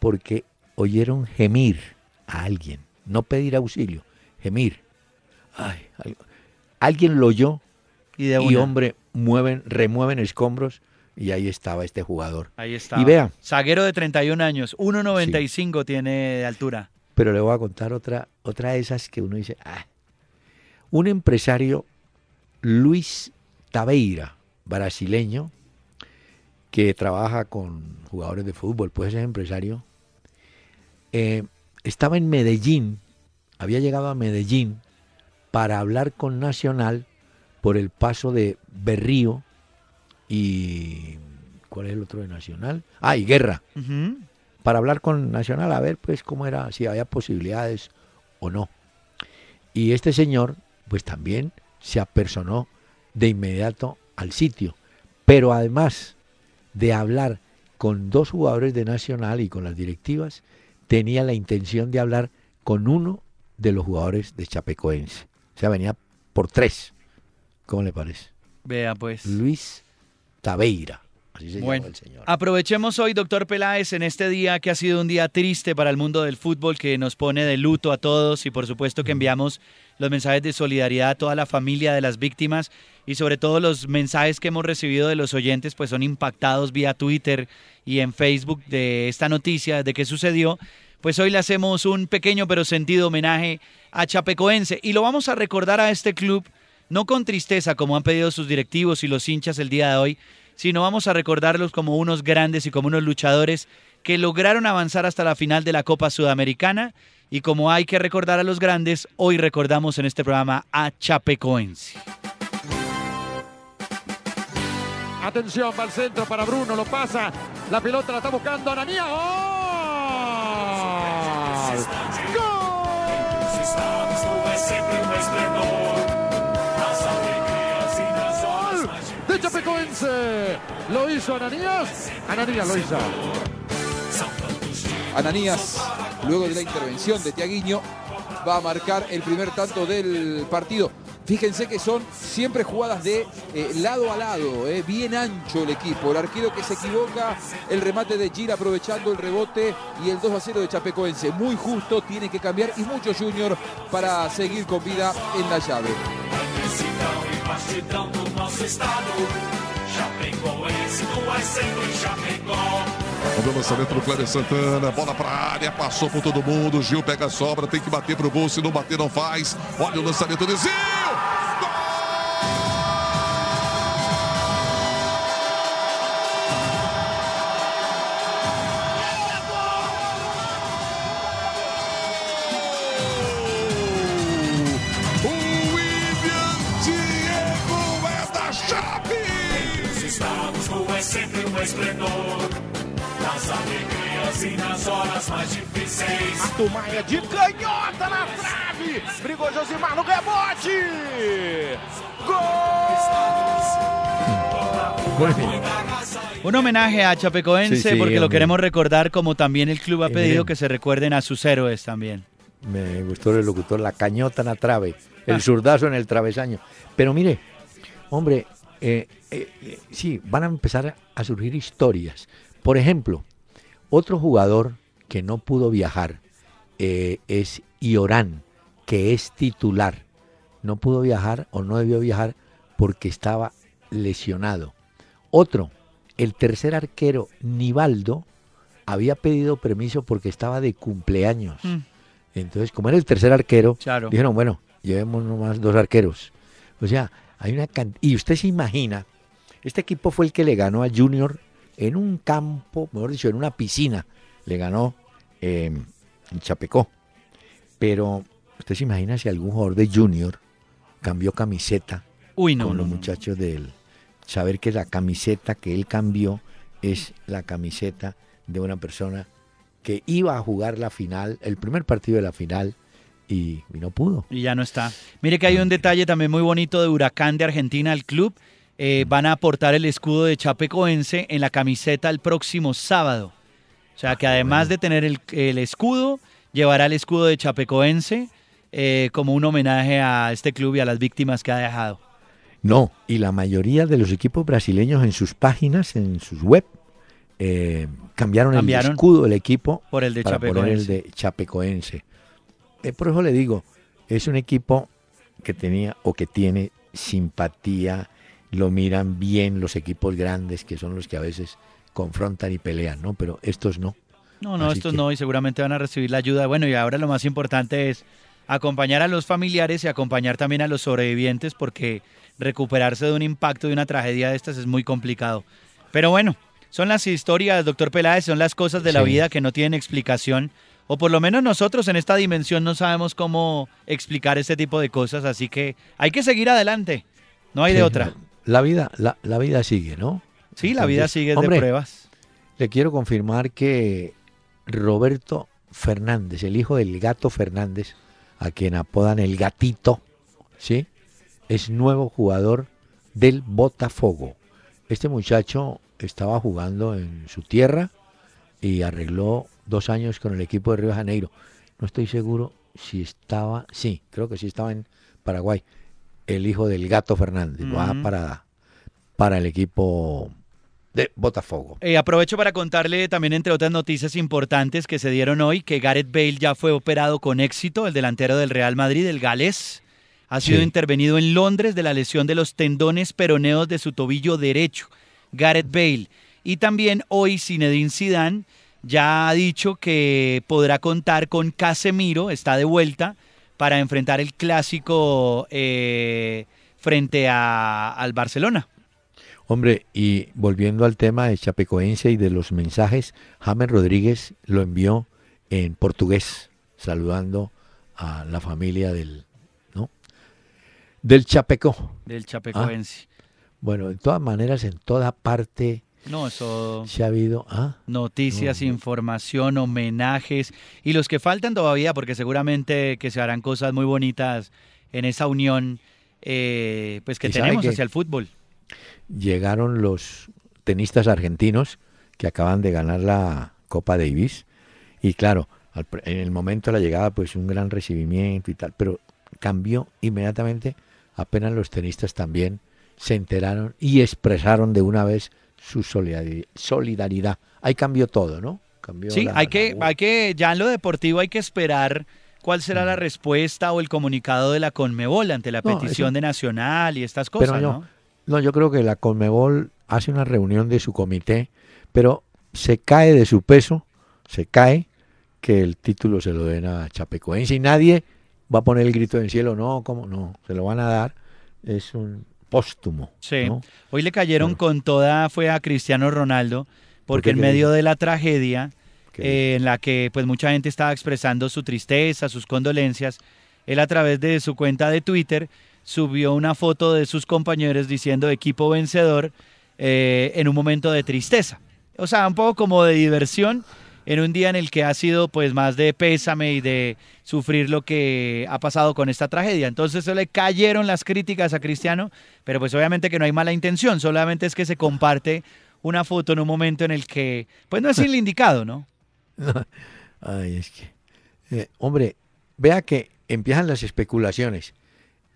porque oyeron gemir a alguien, no pedir auxilio gemir. Ay, alguien lo oyó y, de hombre, mueven, remueven escombros y ahí estaba este jugador. Ahí está. Y vea. Zaguero de 31 años, 1.95 tiene de altura. Pero le voy a contar otra, otra de esas que uno dice, ah. Un empresario, Luis Tabeira, brasileño, que trabaja con jugadores de fútbol, pues es empresario, eh, estaba en Medellín había llegado a Medellín para hablar con Nacional por el paso de Berrío y ¿cuál es el otro de Nacional? Ah, y Guerra. Para hablar con Nacional a ver pues cómo era, si había posibilidades o no. Y este señor pues también se apersonó de inmediato al sitio, pero además de hablar con dos jugadores de Nacional y con las directivas, tenía la intención de hablar con uno de los jugadores de Chapecoense. O sea, venía por tres. ¿Cómo le parece? Vea pues. Luis Tabeira. Así se llama el señor. Aprovechemos hoy, doctor Peláez, en este día que ha sido un día triste para el mundo del fútbol, que nos pone de luto a todos y por supuesto que enviamos los mensajes de solidaridad a toda la familia de las víctimas y sobre todo los mensajes que hemos recibido de los oyentes, pues son impactados vía Twitter y en Facebook de esta noticia, de qué sucedió pues hoy le hacemos un pequeño pero sentido homenaje a Chapecoense y lo vamos a recordar a este club, no con tristeza como han pedido sus directivos y los hinchas el día de hoy, sino vamos a recordarlos como unos grandes y como unos luchadores que lograron avanzar hasta la final de la Copa Sudamericana y como hay que recordar a los grandes, hoy recordamos en este programa a Chapecoense. Atención, va al centro para Bruno, lo pasa, la pelota la está buscando Ananía. ¡Oh! De Chapecoense. Lo hizo Ananías. Ananías lo hizo. Ananías, luego de la intervención de Tiaguiño, va a marcar el primer tanto del partido. Fíjense que son siempre jugadas de eh, lado a lado, eh, bien ancho el equipo. El arquero que se equivoca, el remate de Gira aprovechando el rebote y el 2 a 0 de Chapecoense. Muy justo, tiene que cambiar y mucho Junior para seguir con vida en la llave. O lançamento do Cléber Santana, bola para área, passou por todo mundo. Gil pega a sobra, tem que bater pro gol, se não bater não faz. Olha o lançamento do Zil! Esplendor nas alegrias e nas horas mais difíceis. Arthur Maia de canhota na trave. Brigou Josimar no rebote. Un homenaje a Chapecoense Sí, sí, porque lo hombre. queremos recordar como también el club ha pedido que se recuerden a sus héroes también. Me gustó el locutor, la cañota en la trave, el zurdazo en el travesaño. Pero mire, hombre, eh, eh, eh, sí, van a empezar a surgir historias. Por ejemplo, otro jugador que no pudo viajar es Iorán, que es titular. No pudo viajar o no debió viajar porque estaba lesionado. Otro, el tercer arquero, Nivaldo, había pedido permiso porque estaba de cumpleaños. Mm. Entonces, como era el tercer arquero, Claro. dijeron, bueno, llevemos nomás dos arqueros. O sea, hay una. Y usted se imagina, este equipo fue el que le ganó a Junior en un campo, mejor dicho, en una piscina. Le ganó eh, en Chapecó. Pero usted se imagina si algún jugador de Junior cambió camiseta Uy, no, con no, los no. muchachos del saber que la camiseta que él cambió es la camiseta de una persona que iba a jugar la final, el primer partido de la final y, y no pudo. Y ya no está. Mire que hay un detalle también muy bonito de Huracán de Argentina al club. Eh, van a aportar el escudo de Chapecoense en la camiseta el próximo sábado. O sea que además de tener el, el escudo, llevará el escudo de Chapecoense eh, como un homenaje a este club y a las víctimas que ha dejado. No, y la mayoría de los equipos brasileños en sus páginas, en sus web, eh, cambiaron, Cambiaron el escudo del equipo por el de para poner el Chapecoense. de Chapecoense. Eh, por eso le digo, es un equipo que tenía o que tiene simpatía, lo miran bien los equipos grandes, que son los que a veces confrontan y pelean, ¿no? Pero estos no. No, no, Así estos que- no, y seguramente van a recibir la ayuda. Bueno, y ahora lo más importante es acompañar a los familiares y acompañar también a los sobrevivientes porque recuperarse de un impacto de una tragedia de estas es muy complicado. Pero bueno, son las historias, doctor Peláez, son las cosas de la Sí. vida que no tienen explicación. O por lo menos nosotros en esta dimensión no sabemos cómo explicar este tipo de cosas, así que hay que seguir adelante. No hay de Sí, otra. La vida, la, la vida sigue, ¿no? Sí, la vida sigue de hombre, pruebas. Le quiero confirmar que Roberto Fernández, el hijo del gato Fernández, a quien apodan el gatito, ¿sí? Es nuevo jugador del Botafogo. Este muchacho estaba jugando en su tierra y arregló dos años con el equipo de Río de Janeiro. No estoy seguro si estaba, sí, creo que sí estaba en Paraguay. El hijo del gato Fernández va para, para el equipo de Botafogo. Eh, aprovecho para contarle también, entre otras noticias importantes que se dieron hoy, que Gareth Bale ya fue operado con éxito, el delantero del Real Madrid, el galés. Ha sido Sí. intervenido en Londres de la lesión de los tendones peroneos de su tobillo derecho. Gareth Bale. Y también hoy Zinedine Zidane ya ha dicho que podrá contar con Casemiro, está de vuelta, para enfrentar el clásico eh, frente a- al Barcelona. Hombre, y volviendo al tema de Chapecoense y de los mensajes, James Rodríguez lo envió en portugués, saludando a la familia del, ¿no? Del Chapeco. Del Chapecoense. Bueno, de todas maneras, en toda parte No, eso... se ha habido, ah, Noticias, No, no. información, homenajes. Y los que faltan todavía, porque seguramente que se harán cosas muy bonitas en esa unión eh, pues que ¿Y sabe tenemos hacia el fútbol. llegaron los tenistas argentinos que acaban de ganar la Copa Davis. Y claro, al en el momento de la llegada pues un gran recibimiento y tal, pero cambió inmediatamente, apenas los tenistas también se enteraron y expresaron de una vez su solidari- solidaridad. Ahí cambió todo, ¿no? Cambió Sí, la- hay que, hay que, ya en lo deportivo hay que esperar cuál será la respuesta o el comunicado de la Conmebol ante la Mm. No, petición eso- de Nacional y estas cosas, Pero yo, ¿no? no, yo creo que la Conmebol hace una reunión de su comité, pero se cae de su peso, se cae que el título se lo den a Chapecoense y nadie va a poner el grito en el cielo, no, ¿cómo? No, se lo van a dar, es un póstumo. Sí. ¿no? Hoy le cayeron con toda, fue a Cristiano Ronaldo, porque en ¿Qué medio de la tragedia, eh, en la que pues mucha gente estaba expresando su tristeza, sus condolencias, él a través de su cuenta de Twitter subió una foto de sus compañeros diciendo equipo vencedor eh, en un momento de tristeza. O sea, un poco como de diversión en un día en el que ha sido pues más de pésame y de sufrir lo que ha pasado con esta tragedia. Entonces se le cayeron las críticas a Cristiano, pero pues obviamente que no hay mala intención, solamente es que se comparte una foto en un momento en el que pues no es el indicado, ¿no? Ay, es que... eh, hombre, vea que empiezan las especulaciones.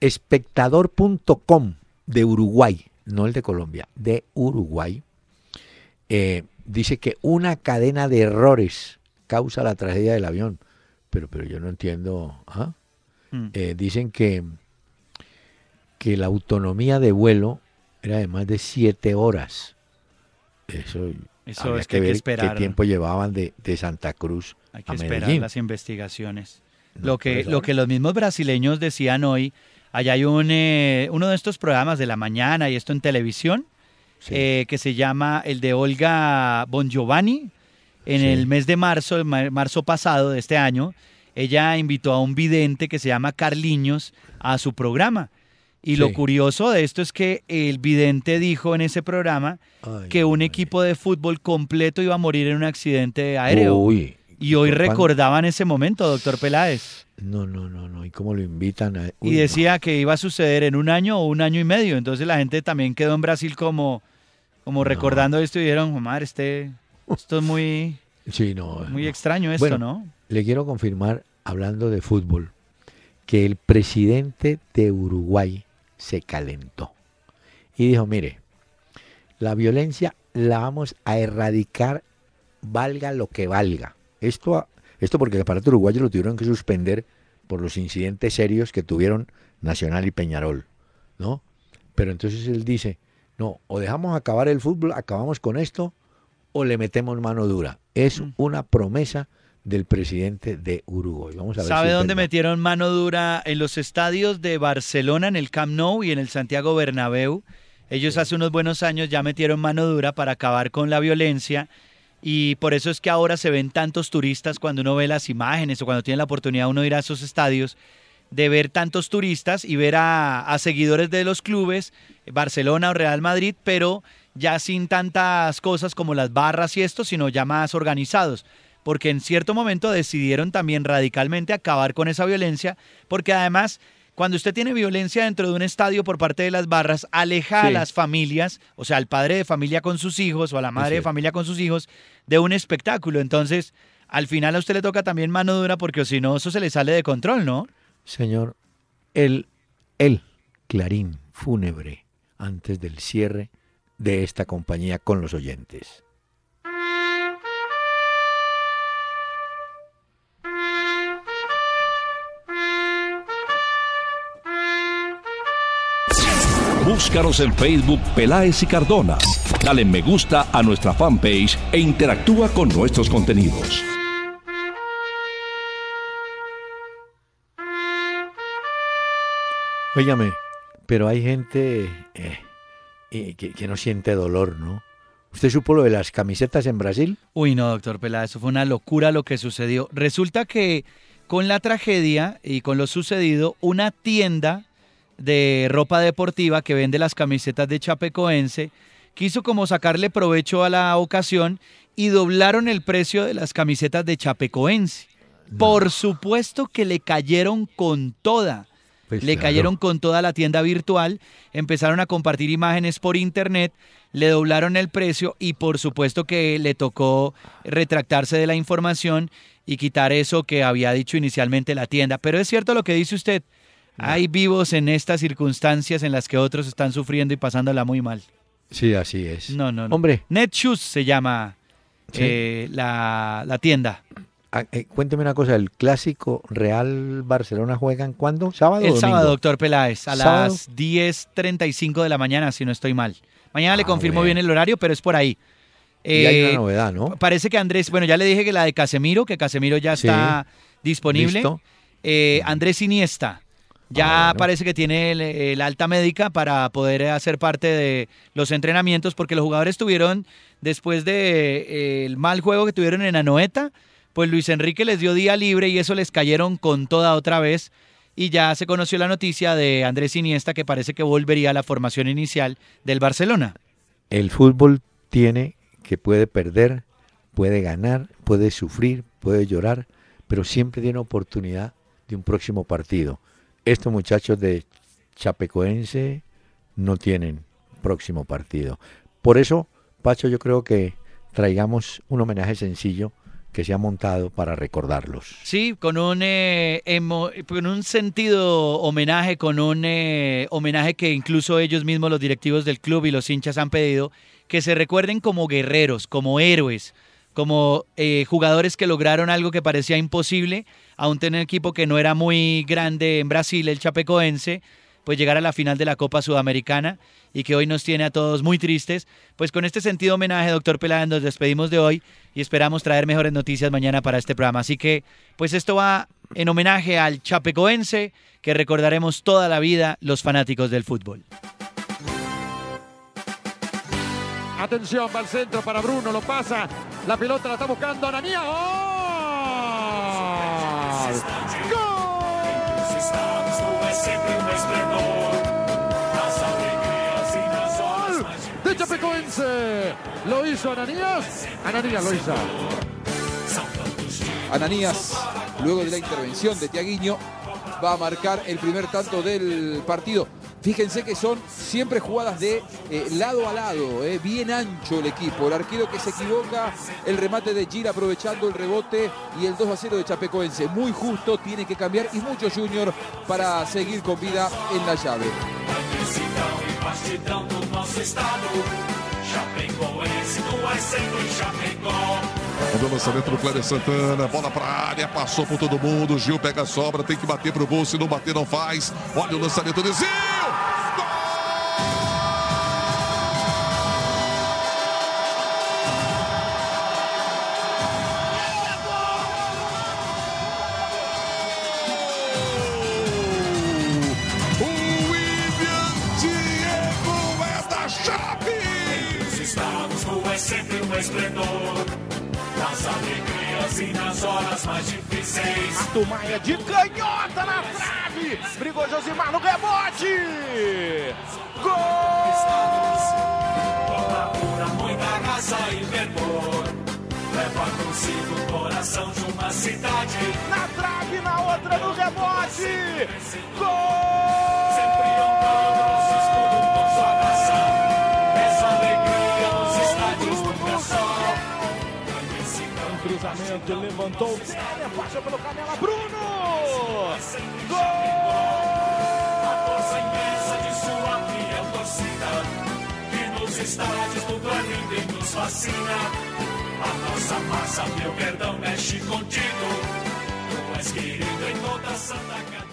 Espectador.com de Uruguay, no el de Colombia, de Uruguay, eh, dice que una cadena de errores causa la tragedia del avión. Pero, pero yo no entiendo. ¿ah? Mm. Eh, dicen que, que la autonomía de vuelo era de más de siete horas. Eso, Eso es que hay que esperar. qué tiempo llevaban de, de Santa Cruz Hay que a esperar Medellín. las investigaciones. No, lo, que, pues, lo que los mismos brasileños decían hoy, allá hay un, eh, uno de estos programas de la mañana y esto en televisión, Sí. eh, que se llama el de Olga Bon Giovanni. En Sí. el mes de marzo, marzo pasado de este año, ella invitó a un vidente que se llama Carliños a su programa. Y lo curioso de esto es que el vidente dijo en ese programa Ay, que un equipo de fútbol completo iba a morir en un accidente aéreo. Uy, Y hoy recordaban ese momento, doctor Peláez. No, no, no, no. ¿Y cómo lo invitan? A... Y no. decía que iba a suceder en un año o un año y medio. Entonces la gente también quedó en Brasil como, como No. recordando esto y dijeron, madre, este, esto es muy, Sí, no. muy extraño esto, Bueno, ¿no? Le quiero confirmar, hablando de fútbol, que el presidente de Uruguay se calentó y dijo, mire, la violencia la vamos a erradicar valga lo que valga. Esto, esto porque el aparato uruguayo lo tuvieron que suspender por los incidentes serios que tuvieron Nacional y Peñarol, ¿no? Pero entonces él dice, no, o dejamos acabar el fútbol, acabamos con esto, o le metemos mano dura. Es Mm. una promesa del presidente de Uruguay. Vamos a ver ¿Sabe si dónde metieron mano dura? En los estadios de Barcelona, en el Camp Nou y en el Santiago Bernabéu. Ellos hace unos buenos años ya metieron mano dura para acabar con la violencia y por eso es que ahora se ven tantos turistas cuando uno ve las imágenes o cuando tiene la oportunidad uno ir a esos estadios de ver tantos turistas y ver a, a seguidores de los clubes, Barcelona o Real Madrid, pero ya sin tantas cosas como las barras y esto, sino ya más organizados. Porque en cierto momento decidieron también radicalmente acabar con esa violencia, porque además, cuando usted tiene violencia dentro de un estadio por parte de las barras, aleja a las familias, o sea, al padre de familia con sus hijos o a la madre de familia con sus hijos, de un espectáculo. Entonces, al final a usted le toca también mano dura, porque si no, eso se le sale de control, ¿no? Señor, el, el clarín fúnebre antes del cierre de esta compañía con los oyentes. Búscanos en Facebook Peláez y Cardona. Dale me gusta a nuestra fanpage e interactúa con nuestros contenidos. Óigame, pero hay gente eh, eh, que, que no siente dolor, ¿no? ¿Usted supo lo de las camisetas en Brasil? Uy, no, doctor Peláez, eso fue una locura lo que sucedió. Resulta que con la tragedia y con lo sucedido, una tienda de ropa deportiva que vende las camisetas de Chapecoense quiso como sacarle provecho a la ocasión y doblaron el precio de las camisetas de Chapecoense. Por supuesto que le cayeron con toda. Pues le claro. cayeron con toda la tienda virtual, empezaron a compartir imágenes por internet, le doblaron el precio y por supuesto que le tocó retractarse de la información y quitar eso que había dicho inicialmente la tienda. Pero es cierto lo que dice usted, hay vivos en estas circunstancias en las que otros están sufriendo y pasándola muy mal. Sí, así es. No, no, no. Hombre, Netshoes se llama Sí. eh, la, la tienda. ah, eh, cuénteme una cosa, ¿el clásico Real Barcelona juegan cuándo? ¿Sábado o El sábado, doctor Peláez, a ¿Sábado? las 10.35 de la mañana, si no estoy mal. Mañana le Ah, confirmo bien el horario, pero es por ahí. Y hay Eh, una novedad, ¿no? Parece que Andrés, bueno, ya le dije que la de Casemiro, que Casemiro ya Sí. está disponible. ¿Listo? Eh, Andrés Iniesta, ya Ah, bueno. parece que tiene el, el alta médica para poder hacer parte de los entrenamientos, porque los jugadores tuvieron, después del de, eh, el mal juego que tuvieron en Anoeta, pues Luis Enrique les dio día libre y eso les cayeron con toda otra vez. Y ya se conoció la noticia de Andrés Iniesta que parece que volvería a la formación inicial del Barcelona. el fútbol tiene que puede perder, puede ganar, puede sufrir, puede llorar, pero siempre tiene oportunidad de un próximo partido. Estos muchachos de Chapecoense no tienen próximo partido. Por eso, Pacho, yo creo que traigamos un homenaje sencillo que se ha montado para recordarlos. Sí, con un, eh, con un sentido homenaje, con un eh, homenaje que incluso ellos mismos, los directivos del club y los hinchas han pedido, que se recuerden como guerreros, como héroes, como eh, jugadores que lograron algo que parecía imposible, aún tener un equipo que no era muy grande en Brasil, el Chapecoense, pues llegar a la final de la Copa Sudamericana y que hoy nos tiene a todos muy tristes. Pues con este sentido homenaje, doctor Peláez, nos despedimos de hoy y esperamos traer mejores noticias mañana para este programa. Así que, pues esto va en homenaje al chapecoense que recordaremos toda la vida los fanáticos del fútbol. Atención, va al centro para Bruno, lo pasa. La pelota la está buscando Ananías. de Chapecoense. Lo hizo Ananías. Ananías lo hizo. Ananías, luego de la intervención de Tiaguinho, va a marcar el primer tanto del partido. Fíjense que son siempre jugadas de eh, lado a lado, eh, bien ancho el equipo. El arquero que se equivoca, el remate de Gil aprovechando el rebote y el 2 a 0 de Chapecoense. Muy justo, tiene que cambiar y mucho Junior para seguir con vida en la llave. O lançamento do Cléber Santana. Bola para a área, passou por todo mundo. Gil pega a sobra, tem que bater pro gol. Se não bater, não faz. Olha o lançamento de Gil. Mais difíceis. Maia de canhota na trave. Brigou Josimar no rebote. Gol! Com pura, muita raça e fervor. Leva consigo o coração de uma cidade. Na trave, na outra no rebote. Gol! Sempre honrando nosso Cruzamento, levantou pé, passa pelo Canela, Bruno! A força imensa de sua fiel torcida. Que nos estádios é lindo e nos fascina. A nossa massa, meu perdão, mexe contigo. Tu és querido em toda Santa